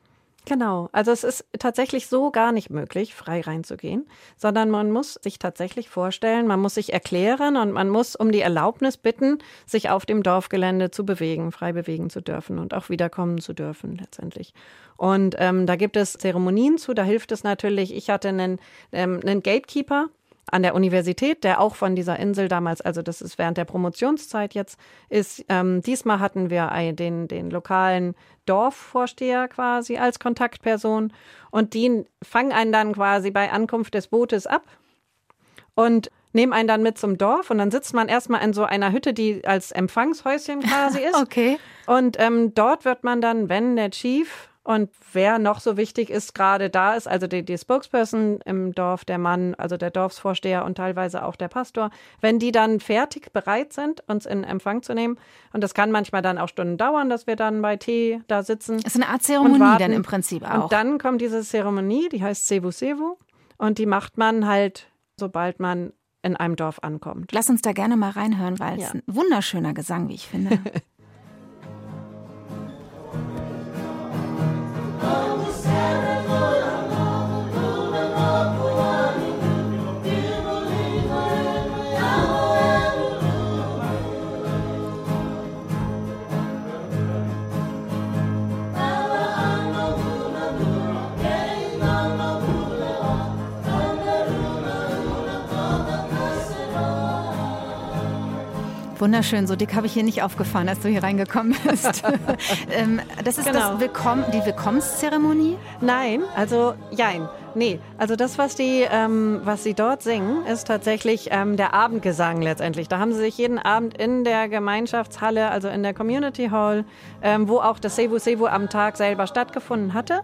Genau, also es ist tatsächlich so gar nicht möglich, frei reinzugehen, sondern man muss sich tatsächlich vorstellen, man muss sich erklären und man muss um die Erlaubnis bitten, sich auf dem Dorfgelände zu bewegen, frei bewegen zu dürfen und auch wiederkommen zu dürfen letztendlich. Und ähm, da gibt es Zeremonien zu, da hilft es natürlich, ich hatte einen, ähm, einen Gatekeeper, an der Universität, der auch von dieser Insel damals, also das ist während der Promotionszeit jetzt, ist. Ähm, diesmal hatten wir den, den lokalen Dorfvorsteher quasi als Kontaktperson und die fangen einen dann quasi bei Ankunft des Bootes ab und nehmen einen dann mit zum Dorf und dann sitzt man erstmal in so einer Hütte, die als Empfangshäuschen quasi [LAUGHS] ist. okay. Und ähm, dort wird man dann, wenn der Chief und wer noch so wichtig ist, gerade da ist, also die, die Spokesperson im Dorf, der Mann, also der Dorfsvorsteher und teilweise auch der Pastor, wenn die dann fertig bereit sind, uns in Empfang zu nehmen, und das kann manchmal dann auch Stunden dauern, dass wir dann bei Tee da sitzen. Das ist eine Art Zeremonie dann im Prinzip auch. Und dann kommt diese Zeremonie, die heißt Sevu Sevu, und die macht man halt, sobald man in einem Dorf ankommt. Lass uns da gerne mal reinhören, weil ja. es ein wunderschöner Gesang, wie ich finde. [LAUGHS] Wunderschön, so dick habe ich hier nicht aufgefahren, als du hier reingekommen bist. [LAUGHS] ähm, das ist genau. das Willkomm die Willkommenszeremonie? Nein, also jein. Nee, also das, was die, ähm, was sie dort singen, ist tatsächlich ähm, der Abendgesang letztendlich. Da haben sie sich jeden Abend in der Gemeinschaftshalle, also in der Community Hall, ähm, wo auch das Sevu Sevu am Tag selber stattgefunden hatte,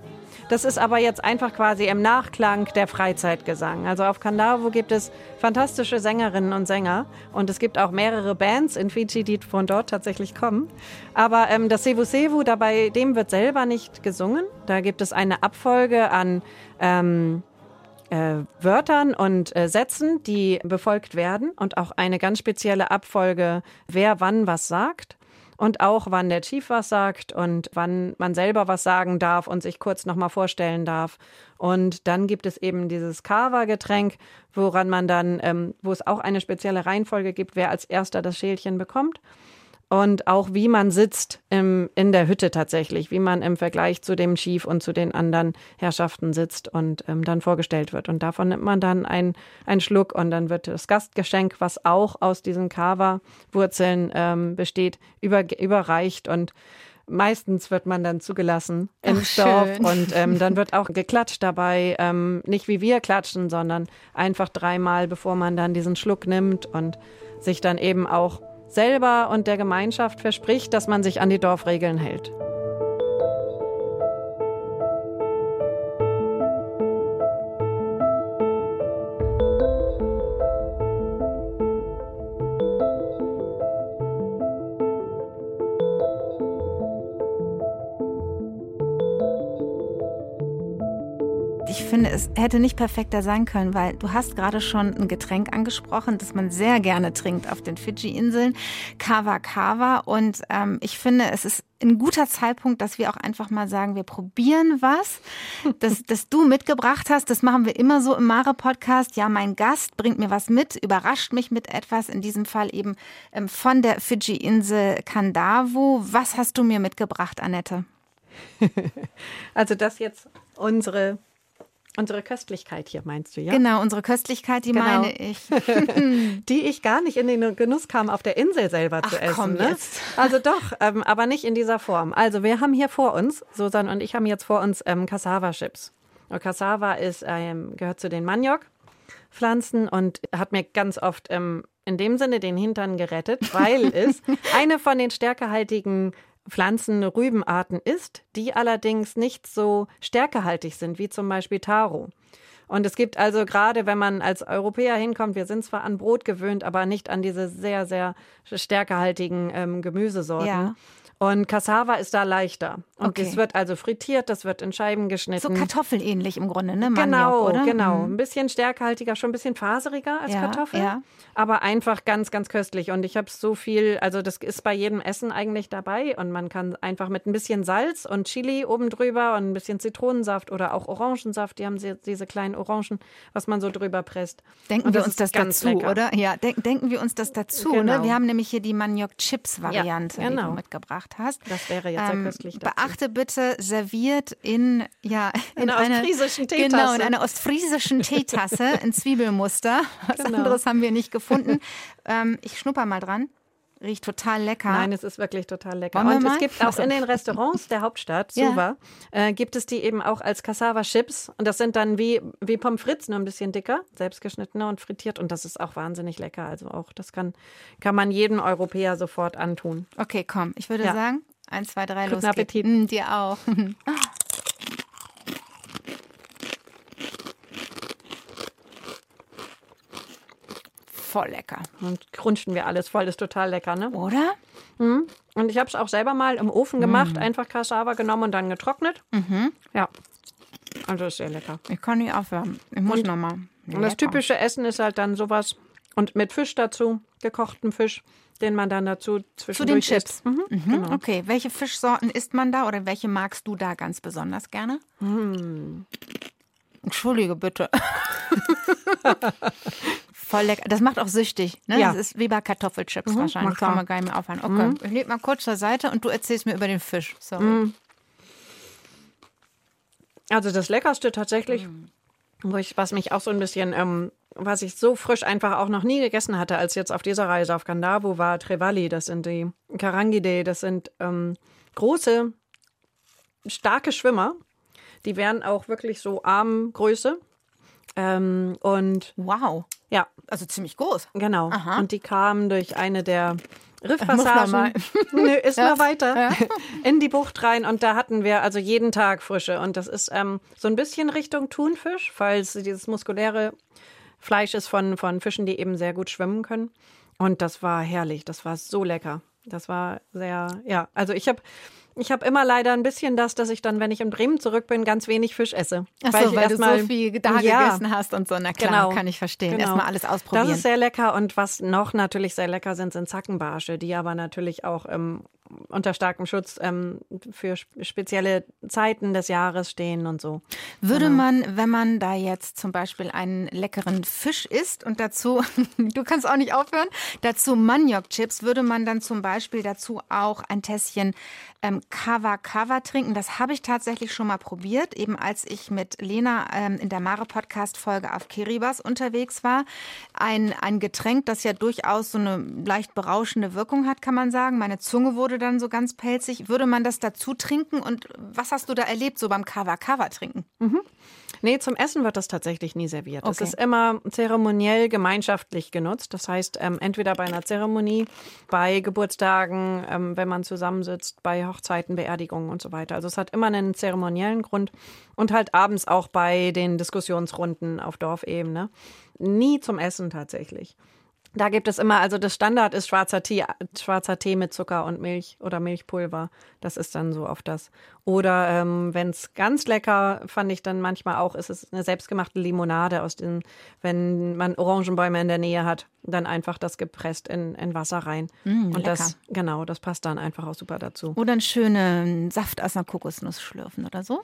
das ist aber jetzt einfach quasi im Nachklang der Freizeitgesang. Also auf Kandavo gibt es fantastische Sängerinnen und Sänger und es gibt auch mehrere Bands in Fiji, die von dort tatsächlich kommen. Aber ähm, das Sevu Sevu, dabei dem wird selber nicht gesungen. Da gibt es eine Abfolge an ähm, äh, Wörtern und äh, Sätzen, die befolgt werden und auch eine ganz spezielle Abfolge, wer wann was sagt und auch wann der Chief was sagt und wann man selber was sagen darf und sich kurz nochmal vorstellen darf. Und dann gibt es eben dieses Kava-Getränk, woran man dann, ähm, wo es auch eine spezielle Reihenfolge gibt, wer als erster das Schälchen bekommt und auch wie man sitzt im, in der Hütte tatsächlich, wie man im Vergleich zu dem Chief und zu den anderen Herrschaften sitzt und ähm, dann vorgestellt wird. Und davon nimmt man dann einen, einen Schluck und dann wird das Gastgeschenk, was auch aus diesen Kava-Wurzeln ähm, besteht, über, überreicht und Meistens wird man dann zugelassen ins Ach, Dorf und ähm, dann wird auch geklatscht dabei. Ähm, nicht wie wir klatschen, sondern einfach dreimal, bevor man dann diesen Schluck nimmt und sich dann eben auch selber und der Gemeinschaft verspricht, dass man sich an die Dorfregeln hält. Ich finde, es hätte nicht perfekter sein können, weil du hast gerade schon ein Getränk angesprochen, das man sehr gerne trinkt auf den Fidschi-Inseln, Kava Kava. Und ähm, ich finde, es ist ein guter Zeitpunkt, dass wir auch einfach mal sagen, wir probieren was, [LAUGHS] das, das du mitgebracht hast. Das machen wir immer so im Mare-Podcast. Ja, mein Gast bringt mir was mit, überrascht mich mit etwas, in diesem Fall eben ähm, von der Fidschi-Insel Kandavo. Was hast du mir mitgebracht, Annette? [LAUGHS] also das jetzt unsere Unsere Köstlichkeit hier meinst du, ja? Genau, unsere Köstlichkeit, die genau. meine ich. [LAUGHS] die ich gar nicht in den Genuss kam, auf der Insel selber Ach, zu essen. Komm ne? jetzt. [LAUGHS] Also doch, ähm, aber nicht in dieser Form. Also wir haben hier vor uns, Susan und ich haben jetzt vor uns ähm, Cassava-Chips. Cassava ist, ähm, gehört zu den Maniok-Pflanzen und hat mir ganz oft ähm, in dem Sinne den Hintern gerettet, weil [LAUGHS] es eine von den stärkehaltigen Pflanzen Rübenarten ist, die allerdings nicht so stärkehaltig sind wie zum Beispiel Taro. Und es gibt also gerade, wenn man als Europäer hinkommt, wir sind zwar an Brot gewöhnt, aber nicht an diese sehr, sehr stärkehaltigen ähm, Gemüsesorten. Ja. Und Cassava ist da leichter. Und okay. das wird also frittiert, das wird in Scheiben geschnitten. So kartoffelähnlich im Grunde, ne? Maniok, genau, oder? genau. Mhm. Ein bisschen stärkehaltiger, schon ein bisschen faseriger als ja, Kartoffel. Ja. Aber einfach ganz, ganz köstlich. Und ich habe so viel, also das ist bei jedem Essen eigentlich dabei. Und man kann einfach mit ein bisschen Salz und Chili oben drüber und ein bisschen Zitronensaft oder auch Orangensaft, die haben diese kleinen Orangen, was man so drüber presst. Denken wir uns das dazu, lecker. oder? Ja, denk, denken wir uns das dazu. Ne? Genau. Ne? Wir haben nämlich hier die Maniok-Chips-Variante ja, genau. mitgebracht hast. Das wäre jetzt ähm. Dazu. Beachte bitte, serviert in, ja, in, in einer ostfriesischen Teetasse. Genau, in einer ostfriesischen Teetasse in Zwiebelmuster. [LAUGHS] Was genau. anderes haben wir nicht gefunden. Ähm, ich schnupper mal dran. Riecht total lecker. Nein, es ist wirklich total lecker. Und es gibt auch in den Restaurants der Hauptstadt, Suva, ja. äh, gibt es die eben auch als Cassava Chips. Und das sind dann wie, wie Pommes frites, nur ein bisschen dicker, selbstgeschnittener und frittiert. Und das ist auch wahnsinnig lecker. Also auch, das kann, kann man jedem Europäer sofort antun. Okay, komm. Ich würde ja. sagen, eins, zwei, drei, Guten los Appetit. Mm, dir auch. [LAUGHS] voll lecker. Und crunchen wir alles voll, ist total lecker, ne? Oder? Mhm. Und ich habe es auch selber mal im Ofen gemacht, mhm. einfach Cassava genommen und dann getrocknet. Mhm. Ja. Also ist sehr lecker. Ich kann nicht aufhören. Ich muss nochmal. Und das typische Essen ist halt dann sowas. Und mit Fisch dazu, gekochtem Fisch, den man dann dazu zwischendurch Zu den Chips. Mhm. Mhm. Genau. Okay, welche Fischsorten isst man da oder welche magst du da ganz besonders gerne? Mhm. Entschuldige bitte. [LAUGHS] Voll lecker. Das macht auch süchtig. Ne? Ja. Das ist wie bei Kartoffelchips Mhm, wahrscheinlich. Kann man gar nicht mehr aufhören. Okay, Mhm. ich leg mal kurz zur Seite und du erzählst mir über den Fisch. Sorry. Mhm. Also das Leckerste tatsächlich, wo ich, was mich auch so ein bisschen, ähm, was ich so frisch einfach auch noch nie gegessen hatte, als jetzt auf dieser Reise auf Kandavo war Trevali. Das sind die Karangide. Das sind ähm, große, starke Schwimmer. Die wären auch wirklich so Armgröße. Ähm, und Wow. ja, Also ziemlich groß. Genau. Aha. Und die kamen durch eine der. Riffpassagen. [LAUGHS] Nö, ist Ja. mal weiter. Ja. [LAUGHS] In die Bucht rein. Und da hatten wir also jeden Tag Frische. Und das ist ähm, so ein bisschen Richtung Thunfisch, weil es dieses muskuläre Fleisch ist von, von Fischen, die eben sehr gut schwimmen können. Und das war herrlich. Das war so lecker. Das war sehr, ja. Also ich habe ich hab immer leider ein bisschen das, dass ich dann, wenn ich in Bremen zurück bin, ganz wenig Fisch esse. Ach so, ich weil, erst du mal- so viel da Ja. gegessen hast und so. Na klar, Genau. kann ich verstehen. Genau. Erstmal alles ausprobieren. Das ist sehr lecker und was noch natürlich sehr lecker sind, sind Zackenbarsche, die aber natürlich auch ähm, unter starkem Schutz ähm, für sp- spezielle Zeiten des Jahres stehen und so. Würde man, wenn man da jetzt zum Beispiel einen leckeren Fisch isst und dazu, [LAUGHS] du kannst auch nicht aufhören, dazu Maniok-Chips, würde man dann zum Beispiel dazu auch ein Tässchen ähm, Kava Kava trinken? Das habe ich tatsächlich schon mal probiert, eben als ich mit Lena ähm, in der Mare-Podcast-Folge auf Kiribati unterwegs war. Ein, ein Getränk, das ja durchaus so eine leicht berauschende Wirkung hat, kann man sagen. Meine Zunge wurde dann so ganz pelzig. Würde man das dazu trinken? Und was hast du da erlebt, so beim Kava Kava trinken? Nee, zum Essen wird das tatsächlich nie serviert. Okay. ist immer zeremoniell gemeinschaftlich genutzt. Das heißt, ähm, entweder bei einer Zeremonie, bei Geburtstagen, ähm, wenn man zusammensitzt, bei Hochzeiten, Beerdigungen und so weiter. Also es hat immer einen zeremoniellen Grund und halt abends auch bei den Diskussionsrunden auf Dorfebene. Nie zum Essen tatsächlich. Da gibt es immer, also das Standard ist schwarzer Tee, schwarzer Tee mit Zucker und Milch oder Milchpulver. Das ist dann so auf das. Oder ähm, wenn es ganz lecker, fand ich dann manchmal auch, ist es eine selbstgemachte Limonade aus dem, wenn man Orangenbäume in der Nähe hat, dann einfach das gepresst in, in Wasser rein. Mm, und lecker. das, genau, das passt dann einfach auch super dazu. Oder einen schönen Saft aus einer Kokosnuss schlürfen oder so?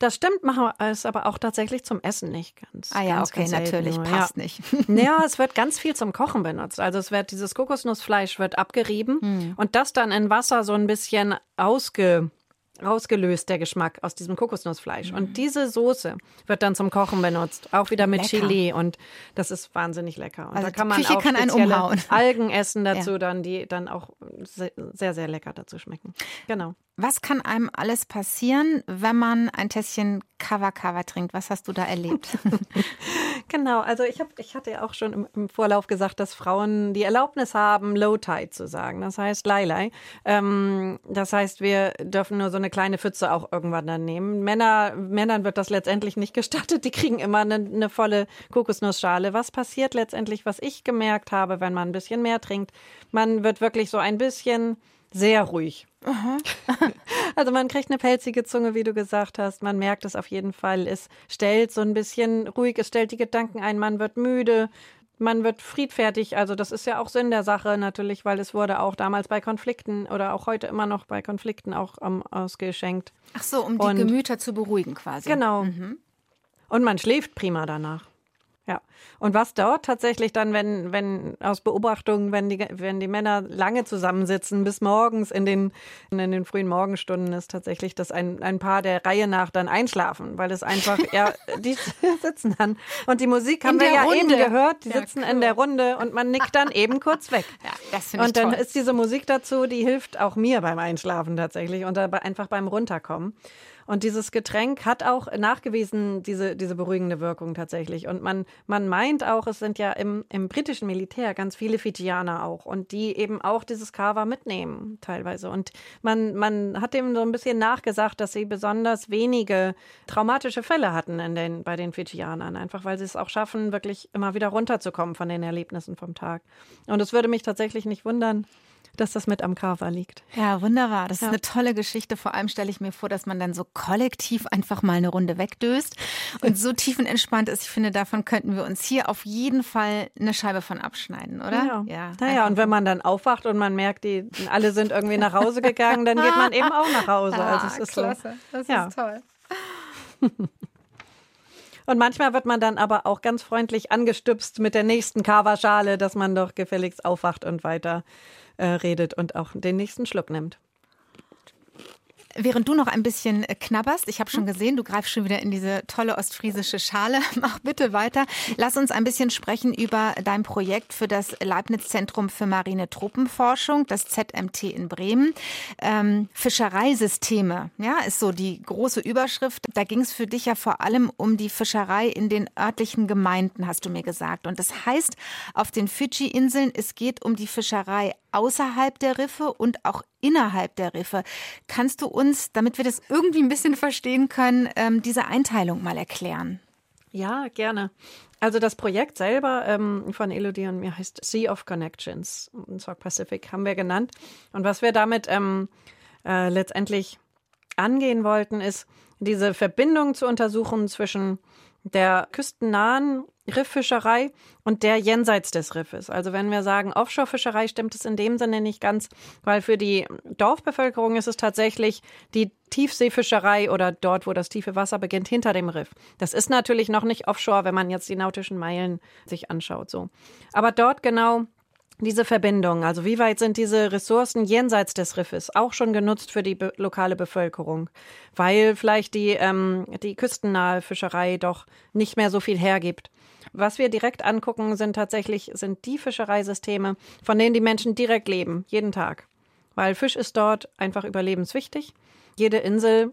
Das stimmt, machen wir es aber auch tatsächlich zum Essen nicht ganz. Ah ja, ganz, okay, ganz natürlich, nur, passt ja. nicht. [LAUGHS] Ja, es wird ganz viel zum Kochen benutzt. Also es wird dieses Kokosnussfleisch wird abgerieben Hm. und das dann in Wasser so ein bisschen ausge ausgelöst der Geschmack aus diesem Kokosnussfleisch. Und diese Soße wird dann zum Kochen benutzt, auch wieder mit Lecker. Chili und das ist wahnsinnig lecker. Und Also da kann man Küche auch kann einen spezielle umhauen. Algen essen [LAUGHS] dazu, dann die dann auch se- sehr sehr lecker dazu schmecken. Genau. Was kann einem alles passieren, wenn man ein Tässchen Kava Kava trinkt? Was hast du da erlebt? [LAUGHS] [LAUGHS] Genau, also ich, hab, ich hatte ja auch schon im, im Vorlauf gesagt, dass Frauen die Erlaubnis haben, Low Tide zu sagen. Das heißt Lailai. Ähm, das heißt, wir dürfen nur so eine kleine Pfütze auch irgendwann dann nehmen. Männer, Männern wird das letztendlich nicht gestattet. Die kriegen immer eine, eine volle Kokosnussschale. Was passiert letztendlich, was ich gemerkt habe, wenn man ein bisschen mehr trinkt? Man wird wirklich so ein bisschen sehr ruhig. [LAUGHS] Also man kriegt eine pelzige Zunge, wie du gesagt hast. Man merkt es auf jeden Fall. Es stellt so ein bisschen ruhig, es stellt die Gedanken ein. Man wird müde, man wird friedfertig. Also das ist ja auch Sinn der Sache natürlich, weil es wurde auch damals bei Konflikten oder auch heute immer noch bei Konflikten auch ähm, ausgeschenkt. Ach so, um die Und- Gemüter zu beruhigen quasi. Genau. Und man schläft prima danach. Ja. Und was dort tatsächlich dann, wenn, wenn aus Beobachtungen, wenn die, wenn die Männer lange zusammensitzen, bis morgens in den, in den frühen Morgenstunden ist tatsächlich, dass ein, ein Paar der Reihe nach dann einschlafen, weil es einfach, ja, [LAUGHS] die sitzen dann. Und die Musik haben wir ja Runde. eben gehört, die Ja, sitzen cool. in der Runde und man nickt dann eben kurz weg. [LAUGHS] Ja, das ich Und dann toll. ist diese Musik dazu, die hilft auch mir beim Einschlafen tatsächlich und einfach beim Runterkommen. Und dieses Getränk hat auch nachgewiesen diese, diese beruhigende Wirkung tatsächlich. Und man, man meint auch, es sind ja im, im britischen Militär ganz viele Fijianer auch und die eben auch dieses Kava mitnehmen teilweise. Und man, man hat dem so ein bisschen nachgesagt, dass sie besonders wenige traumatische Fälle hatten in den, bei den Fijianern, einfach weil sie es auch schaffen, wirklich immer wieder runterzukommen von den Erlebnissen vom Tag. Und es würde mich tatsächlich nicht wundern, dass das mit am Kava liegt. Ja, wunderbar. Das ist Ja. eine tolle Geschichte. Vor allem stelle ich mir vor, dass man dann so kollektiv einfach mal eine Runde wegdöst und so tiefenentspannt ist. Ich finde, davon könnten wir uns hier auf jeden Fall eine Scheibe von abschneiden, oder? Ja. ja Naja, und wenn man dann aufwacht und man merkt, die alle sind irgendwie nach Hause gegangen, dann geht man eben auch nach Hause. Also es ist so. Ah, Das Ja. ist toll. [LAUGHS] Und manchmal wird man dann aber auch ganz freundlich angestüpst mit der nächsten Kava-Schale, dass man doch gefälligst aufwacht und weiter äh, redet und auch den nächsten Schluck nimmt. Während du noch ein bisschen äh, knabberst, ich habe schon gesehen, du greifst schon wieder in diese tolle ostfriesische Schale. [LAUGHS] Mach bitte weiter. Lass uns ein bisschen sprechen über dein Projekt für das Leibniz-Zentrum für marine Tropenforschung, das ZMT in Bremen. Ähm, Fischereisysteme, ja, ist so die große Überschrift. Da ging es für dich ja vor allem um die Fischerei in den örtlichen Gemeinden, hast du mir gesagt. Und das heißt, auf den Fidschi-Inseln, es geht um die Fischerei außerhalb der Riffe und auch innerhalb der Riffe. Kannst du uns, damit wir das irgendwie ein bisschen verstehen können, ähm, diese Einteilung mal erklären? Ja, gerne. Also das Projekt selber ähm, von Elodie und mir heißt Sea of Connections, South Pacific haben wir genannt. Und was wir damit ähm, äh, letztendlich angehen wollten, ist diese Verbindung zu untersuchen zwischen der küstennahen Rifffischerei und der jenseits des Riffes. Also wenn wir sagen Offshore-Fischerei, stimmt es in dem Sinne nicht ganz, weil für die Dorfbevölkerung ist es tatsächlich die Tiefseefischerei oder dort, wo das tiefe Wasser beginnt, hinter dem Riff. Das ist natürlich noch nicht Offshore, wenn man jetzt die nautischen Meilen sich anschaut. So, aber dort genau diese Verbindung, also wie weit sind diese Ressourcen jenseits des Riffes auch schon genutzt für die be lokale Bevölkerung, weil vielleicht die, ähm, die küstennahe Fischerei doch nicht mehr so viel hergibt. Was wir direkt angucken, sind tatsächlich sind die Fischereisysteme, von denen die Menschen direkt leben, jeden Tag. Weil Fisch ist dort einfach überlebenswichtig. Jede Insel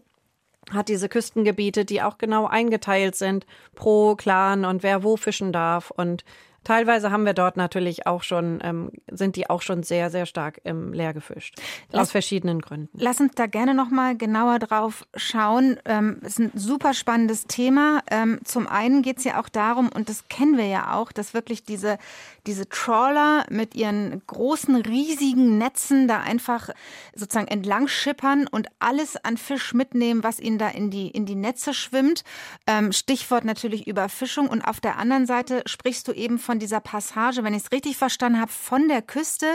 hat diese Küstengebiete, die auch genau eingeteilt sind pro Clan und wer wo fischen darf. Und Teilweise haben wir dort natürlich auch schon, ähm, sind die auch schon sehr, sehr stark ähm, leer gefischt. Lass, aus verschiedenen Gründen. Lass uns da gerne nochmal genauer drauf schauen. Ähm, ist ein super spannendes Thema. Ähm, zum einen geht es ja auch darum, und das kennen wir ja auch, dass wirklich diese, diese Trawler mit ihren großen, riesigen Netzen da einfach sozusagen entlang schippern und alles an Fisch mitnehmen, was ihnen da in die, in die Netze schwimmt. Ähm, Stichwort natürlich Überfischung. Und auf der anderen Seite sprichst du eben von dieser Passage, wenn ich es richtig verstanden habe, von der Küste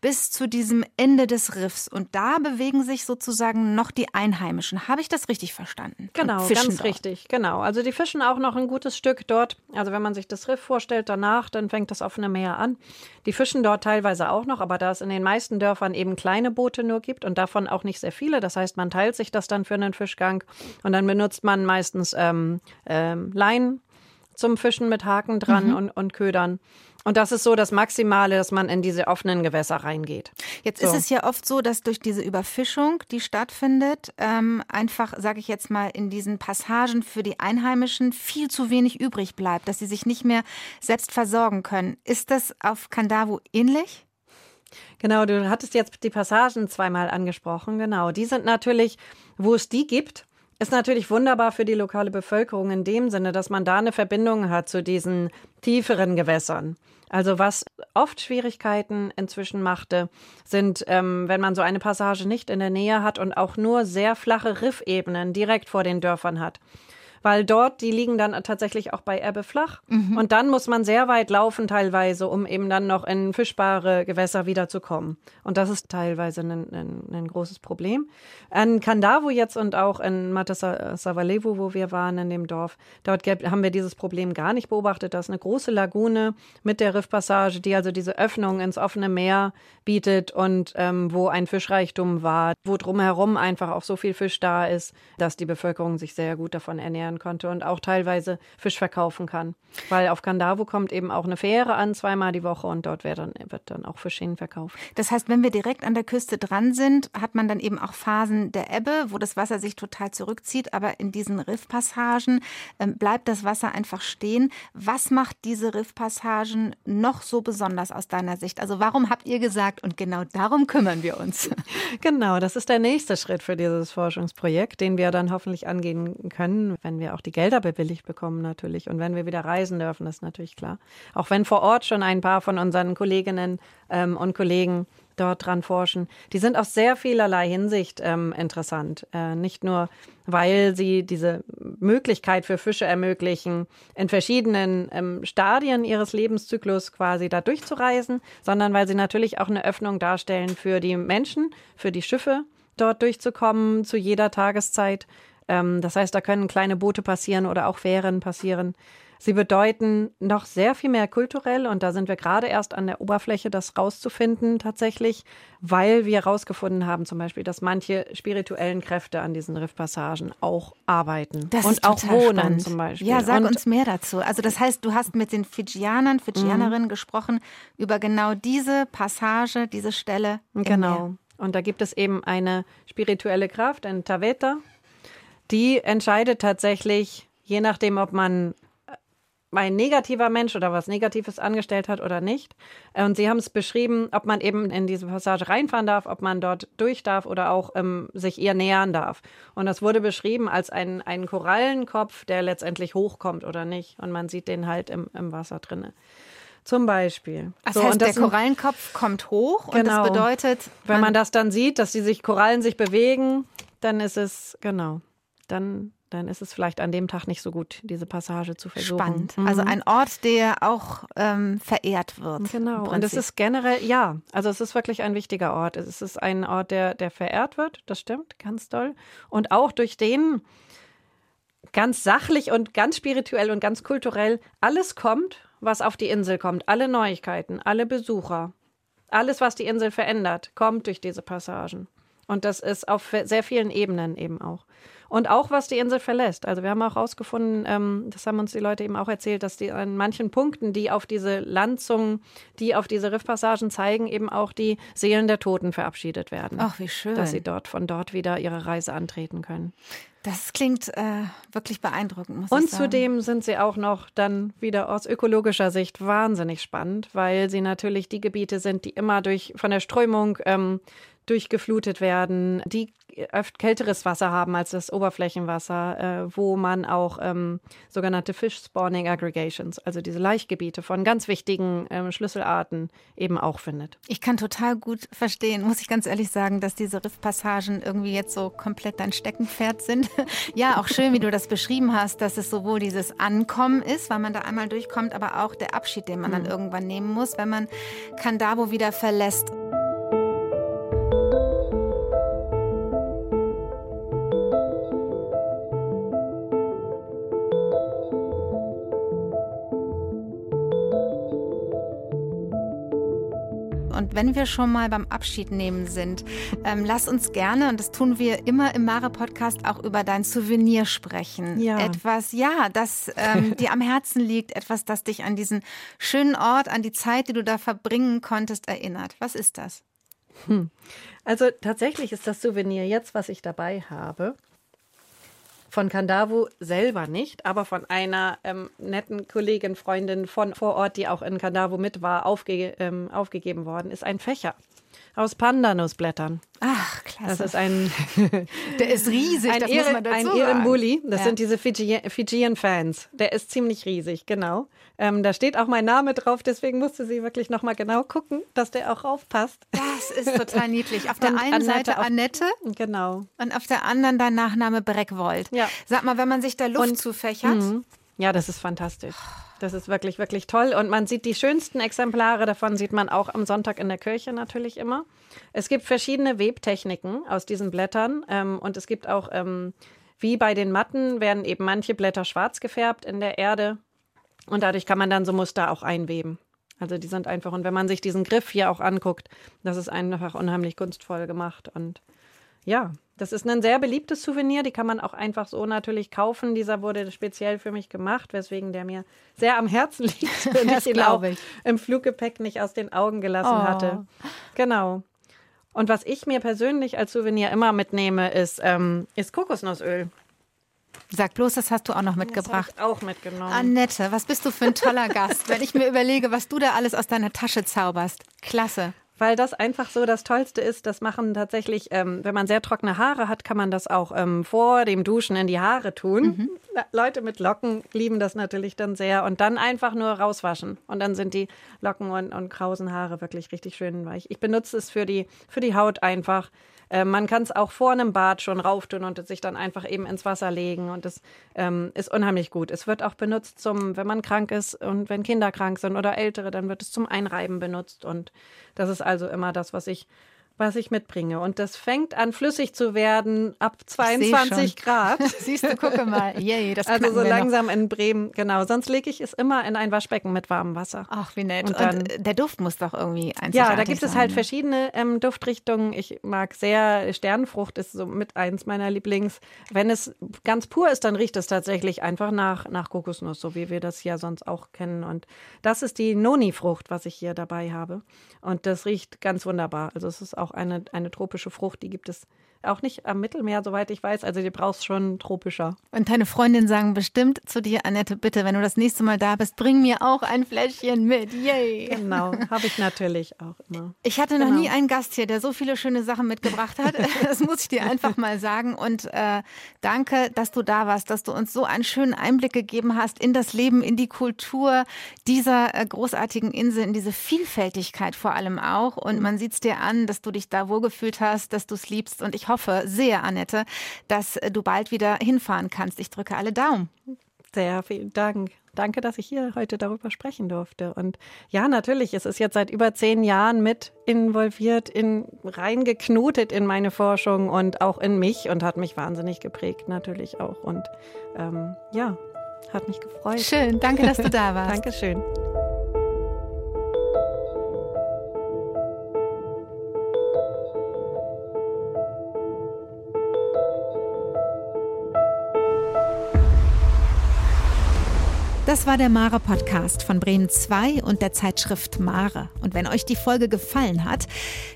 bis zu diesem Ende des Riffs. Und da bewegen sich sozusagen noch die Einheimischen. Habe ich das richtig verstanden? Genau, ganz dort. richtig. Genau. Also die fischen auch noch ein gutes Stück dort. Also wenn man sich das Riff vorstellt, danach, dann fängt das offene Meer an. Die fischen dort teilweise auch noch, aber da es in den meisten Dörfern eben kleine Boote nur gibt und davon auch nicht sehr viele, das heißt, man teilt sich das dann für einen Fischgang und dann benutzt man meistens ähm, ähm, Leinen zum Fischen mit Haken dran mhm. und, und Ködern. Und das ist so das Maximale, dass man in diese offenen Gewässer reingeht. Jetzt so. ist es ja oft so, dass durch diese Überfischung, die stattfindet, ähm, einfach, sage ich jetzt mal, in diesen Passagen für die Einheimischen viel zu wenig übrig bleibt, dass sie sich nicht mehr selbst versorgen können. Ist das auf Kandavu ähnlich? Genau, du hattest jetzt die Passagen zweimal angesprochen. Genau, die sind natürlich, wo es die gibt, ist natürlich wunderbar für die lokale Bevölkerung in dem Sinne, dass man da eine Verbindung hat zu diesen tieferen Gewässern. Also was oft Schwierigkeiten inzwischen machte, sind, ähm, wenn man so eine Passage nicht in der Nähe hat und auch nur sehr flache Riffebenen direkt vor den Dörfern hat weil dort, die liegen dann tatsächlich auch bei Ebbe flach. Mhm. Und dann muss man sehr weit laufen teilweise, um eben dann noch in fischbare Gewässer wiederzukommen. Und das ist teilweise ein, ein, ein großes Problem. In Kandavo jetzt und auch in Matasavalevo, wo wir waren, in dem Dorf, dort haben wir dieses Problem gar nicht beobachtet. Da ist eine große Lagune mit der Riffpassage, die also diese Öffnung ins offene Meer bietet und ähm, wo ein Fischreichtum war, wo drumherum einfach auch so viel Fisch da ist, dass die Bevölkerung sich sehr gut davon ernähren ernähren konnte und auch teilweise Fisch verkaufen kann. Weil auf Kandavo kommt eben auch eine Fähre an, zweimal die Woche und dort wird dann, wird dann auch Fisch verkauft. Das heißt, wenn wir direkt an der Küste dran sind, hat man dann eben auch Phasen der Ebbe, wo das Wasser sich total zurückzieht, aber in diesen Riffpassagen äh, bleibt das Wasser einfach stehen. Was macht diese Riffpassagen noch so besonders aus deiner Sicht? Also warum habt ihr gesagt, und genau darum kümmern wir uns? [LAUGHS] Genau, das ist der nächste Schritt für dieses Forschungsprojekt, den wir dann hoffentlich angehen können, wenn wir wir auch die Gelder bewilligt bekommen natürlich und wenn wir wieder reisen dürfen, das ist natürlich klar. Auch wenn vor Ort schon ein paar von unseren Kolleginnen ähm, und Kollegen dort dran forschen. Die sind aus sehr vielerlei Hinsicht ähm, interessant. Äh, nicht nur, weil sie diese Möglichkeit für Fische ermöglichen, in verschiedenen ähm, Stadien ihres Lebenszyklus quasi da durchzureisen, sondern weil sie natürlich auch eine Öffnung darstellen für die Menschen, für die Schiffe, dort durchzukommen zu jeder Tageszeit ähm, das heißt, da können kleine Boote passieren oder auch Fähren passieren. Sie bedeuten noch sehr viel mehr kulturell und da sind wir gerade erst an der Oberfläche, das rauszufinden tatsächlich, weil wir herausgefunden haben zum Beispiel, dass manche spirituellen Kräfte an diesen Riffpassagen auch arbeiten das und auch wohnen spannend. zum Beispiel. Ja, sag und uns mehr dazu. Also das heißt, du hast mit den Fidschianern, Fidschianerinnen mhm. gesprochen über genau diese Passage, diese Stelle. Genau. Und da gibt es eben eine spirituelle Kraft, ein Taveta, die entscheidet tatsächlich, je nachdem, ob man ein negativer Mensch oder was Negatives angestellt hat oder nicht. Und Sie haben es beschrieben, ob man eben in diese Passage reinfahren darf, ob man dort durch darf oder auch ähm, sich ihr nähern darf. Und das wurde beschrieben als ein, ein Korallenkopf, der letztendlich hochkommt oder nicht. Und man sieht den halt im, im Wasser drinne. Zum Beispiel. Das so, heißt, der Korallenkopf kommt hoch genau. und das bedeutet. Wenn man das dann sieht, dass die sich Korallen sich bewegen, dann ist es, genau dann, dann ist es vielleicht an dem Tag nicht so gut, diese Passage zu versuchen. Spannend. Mhm. Also ein Ort, der auch ähm, verehrt wird. Genau. Und es ist generell, ja, also es ist wirklich ein wichtiger Ort. Es ist ein Ort, der, der verehrt wird, das stimmt, ganz toll. Und auch durch den ganz sachlich und ganz spirituell und ganz kulturell alles kommt, was auf die Insel kommt. Alle Neuigkeiten, alle Besucher, alles, was die Insel verändert, kommt durch diese Passagen. Und das ist auf sehr vielen Ebenen eben auch. Und auch was die Insel verlässt. Also wir haben auch herausgefunden, ähm, das haben uns die Leute eben auch erzählt, dass die an manchen Punkten, die auf diese Landzungen, die auf diese Riffpassagen zeigen, eben auch die Seelen der Toten verabschiedet werden. Ach, wie schön. Dass sie dort von dort wieder ihre Reise antreten können. Das klingt äh, wirklich beeindruckend, muss Und ich sagen. zudem sind sie auch noch dann wieder aus ökologischer Sicht wahnsinnig spannend, weil sie natürlich die Gebiete sind, die immer durch von der Strömung ähm, durchgeflutet werden, die oft kälteres Wasser haben als das Oberflächenwasser, äh, wo man auch ähm, sogenannte Fish Spawning Aggregations, also diese Laichgebiete von ganz wichtigen ähm, Schlüsselarten eben auch findet. Ich kann total gut verstehen, muss ich ganz ehrlich sagen, dass diese Riffpassagen irgendwie jetzt so komplett dein Steckenpferd sind. [LAUGHS] ja, auch schön, wie du das beschrieben hast, dass es sowohl dieses Ankommen ist, weil man da einmal durchkommt, aber auch der Abschied, den man mhm. dann irgendwann nehmen muss, wenn man Kandabo wieder verlässt. Wenn wir schon mal beim Abschied nehmen sind, ähm, lass uns gerne, und das tun wir immer im Mare-Podcast, auch über dein Souvenir sprechen. Ja. Etwas, ja, das ähm, [LAUGHS] dir am Herzen liegt, etwas, das dich an diesen schönen Ort, an die Zeit, die du da verbringen konntest, erinnert. Was ist das? Hm. Also tatsächlich ist das Souvenir jetzt, was ich dabei habe, von Kandavu selber nicht, aber von einer ähm, netten Kollegin, Freundin von vor Ort, die auch in Kandavu mit war, aufge ähm, aufgegeben worden, ist ein Fächer aus Pandanusblättern. Ach, klasse. Das ist ein. [LAUGHS] Der ist riesig, ein das Ehren, muss man dazu Ein Ehrenbully. Das ja. sind diese Fijian-Fans. Der ist ziemlich riesig, genau. Ähm, da steht auch mein Name drauf, deswegen musste sie wirklich nochmal genau gucken, dass der auch raufpasst. Das ist total niedlich. Auf der und einen Annette Seite Annette. Genau. Und auf der anderen dein Nachname Breckwold. Ja. Sag mal, wenn man sich da Luft und, zufächert. Mh. Ja, das ist fantastisch. Das ist wirklich, wirklich toll. Und man sieht die schönsten Exemplare davon, sieht man auch am Sonntag in der Kirche natürlich immer. Es gibt verschiedene Webtechniken aus diesen Blättern. Ähm, und es gibt auch, ähm, wie bei den Matten, werden eben manche Blätter schwarz gefärbt in der Erde. Und dadurch kann man dann so Muster auch einweben. Also die sind einfach, und wenn man sich diesen Griff hier auch anguckt, das ist einfach unheimlich kunstvoll gemacht. Und ja, das ist ein sehr beliebtes Souvenir, die kann man auch einfach so natürlich kaufen. Dieser wurde speziell für mich gemacht, weswegen der mir sehr am Herzen [LAUGHS] liegt [LAUGHS] und ich ihn auch ich. im Fluggepäck nicht aus den Augen gelassen oh. hatte. Genau. Und was ich mir persönlich als Souvenir immer mitnehme, ist, ähm, ist Kokosnussöl. Sag bloß, das hast du auch noch mitgebracht. Das auch mitgenommen. Annette, was bist du für ein toller [LAUGHS] Gast, wenn ich mir überlege, was du da alles aus deiner Tasche zauberst. Klasse weil das einfach so das Tollste ist. Das machen tatsächlich, ähm, wenn man sehr trockene Haare hat, kann man das auch ähm, vor dem Duschen in die Haare tun. Mhm. Leute mit Locken lieben das natürlich dann sehr und dann einfach nur rauswaschen und dann sind die Locken und, und krausen Haare wirklich richtig schön weich. Ich benutze es für die, für die Haut einfach. Äh, man kann es auch vor einem Bad schon rauftun und sich dann einfach eben ins Wasser legen. Und das ähm, ist unheimlich gut. Es wird auch benutzt zum, wenn man krank ist und wenn Kinder krank sind oder Ältere, dann wird es zum Einreiben benutzt. Und das ist also immer das, was ich was ich mitbringe. Und das fängt an flüssig zu werden ab 22 Grad. [LAUGHS] Siehst du, gucke mal. Yay, das also so langsam noch. in Bremen, genau. Sonst lege ich es immer in ein Waschbecken mit warmem Wasser. Ach, wie nett. Und, dann, Und der Duft muss doch irgendwie einzigartig Ja, da gibt es halt ne? verschiedene ähm, Duftrichtungen. Ich mag sehr, Sternenfrucht ist so mit eins meiner Lieblings. Wenn es ganz pur ist, dann riecht es tatsächlich einfach nach, nach Kokosnuss, so wie wir das ja sonst auch kennen. Und das ist die Noni-Frucht, was ich hier dabei habe. Und das riecht ganz wunderbar. Also es ist auch eine, eine tropische Frucht, die gibt es auch nicht am Mittelmeer, soweit ich weiß. Also die brauchst schon tropischer. Und deine Freundinnen sagen bestimmt zu dir, Annette, bitte, wenn du das nächste Mal da bist, bring mir auch ein Fläschchen mit. Yay. Genau, habe ich natürlich auch immer. Ich hatte noch genau. nie einen Gast hier, der so viele schöne Sachen mitgebracht hat. [LAUGHS] Das muss ich dir einfach mal sagen. Und äh, danke, dass du da warst, dass du uns so einen schönen Einblick gegeben hast in das Leben, in die Kultur dieser äh, großartigen Insel, in diese Vielfältigkeit vor allem auch. Und man sieht es dir an, dass du dich da wohlgefühlt hast, dass du es liebst. Und ich hoffe, hoffe sehr, Annette, dass du bald wieder hinfahren kannst. Ich drücke alle Daumen. Sehr vielen Dank. Danke, dass ich hier heute darüber sprechen durfte. Und ja, natürlich, es ist jetzt seit über zehn Jahren mit involviert, in, reingeknotet in meine Forschung und auch in mich und hat mich wahnsinnig geprägt, natürlich auch. Und ähm, ja, hat mich gefreut. Schön, danke, dass du da [LAUGHS] warst. Dankeschön. Das war der Mare Podcast von Bremen 2 und der Zeitschrift Mare. Und wenn euch die Folge gefallen hat,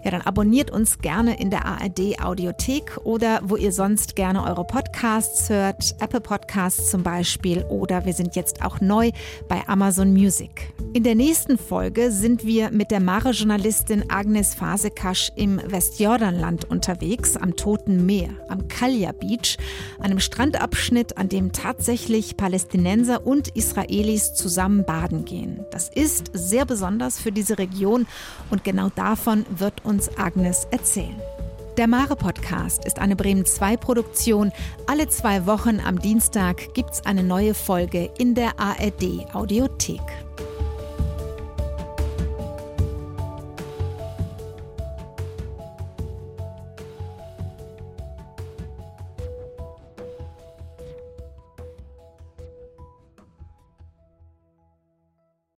ja, dann abonniert uns gerne in der ARD Audiothek oder wo ihr sonst gerne eure Podcasts hört, Apple Podcasts zum Beispiel oder wir sind jetzt auch neu bei Amazon Music. In der nächsten Folge sind wir mit der Mare-Journalistin Agnes Fasekasch im Westjordanland unterwegs, am Toten Meer, am Kalja Beach, einem Strandabschnitt, an dem tatsächlich Palästinenser und Israelis Israelis zusammen baden gehen. Das ist sehr besonders für diese Region und genau davon wird uns Agnes erzählen. Der Mare Podcast ist eine Bremen 2 Produktion. Alle zwei Wochen am Dienstag gibt es eine neue Folge in der ARD Audiothek.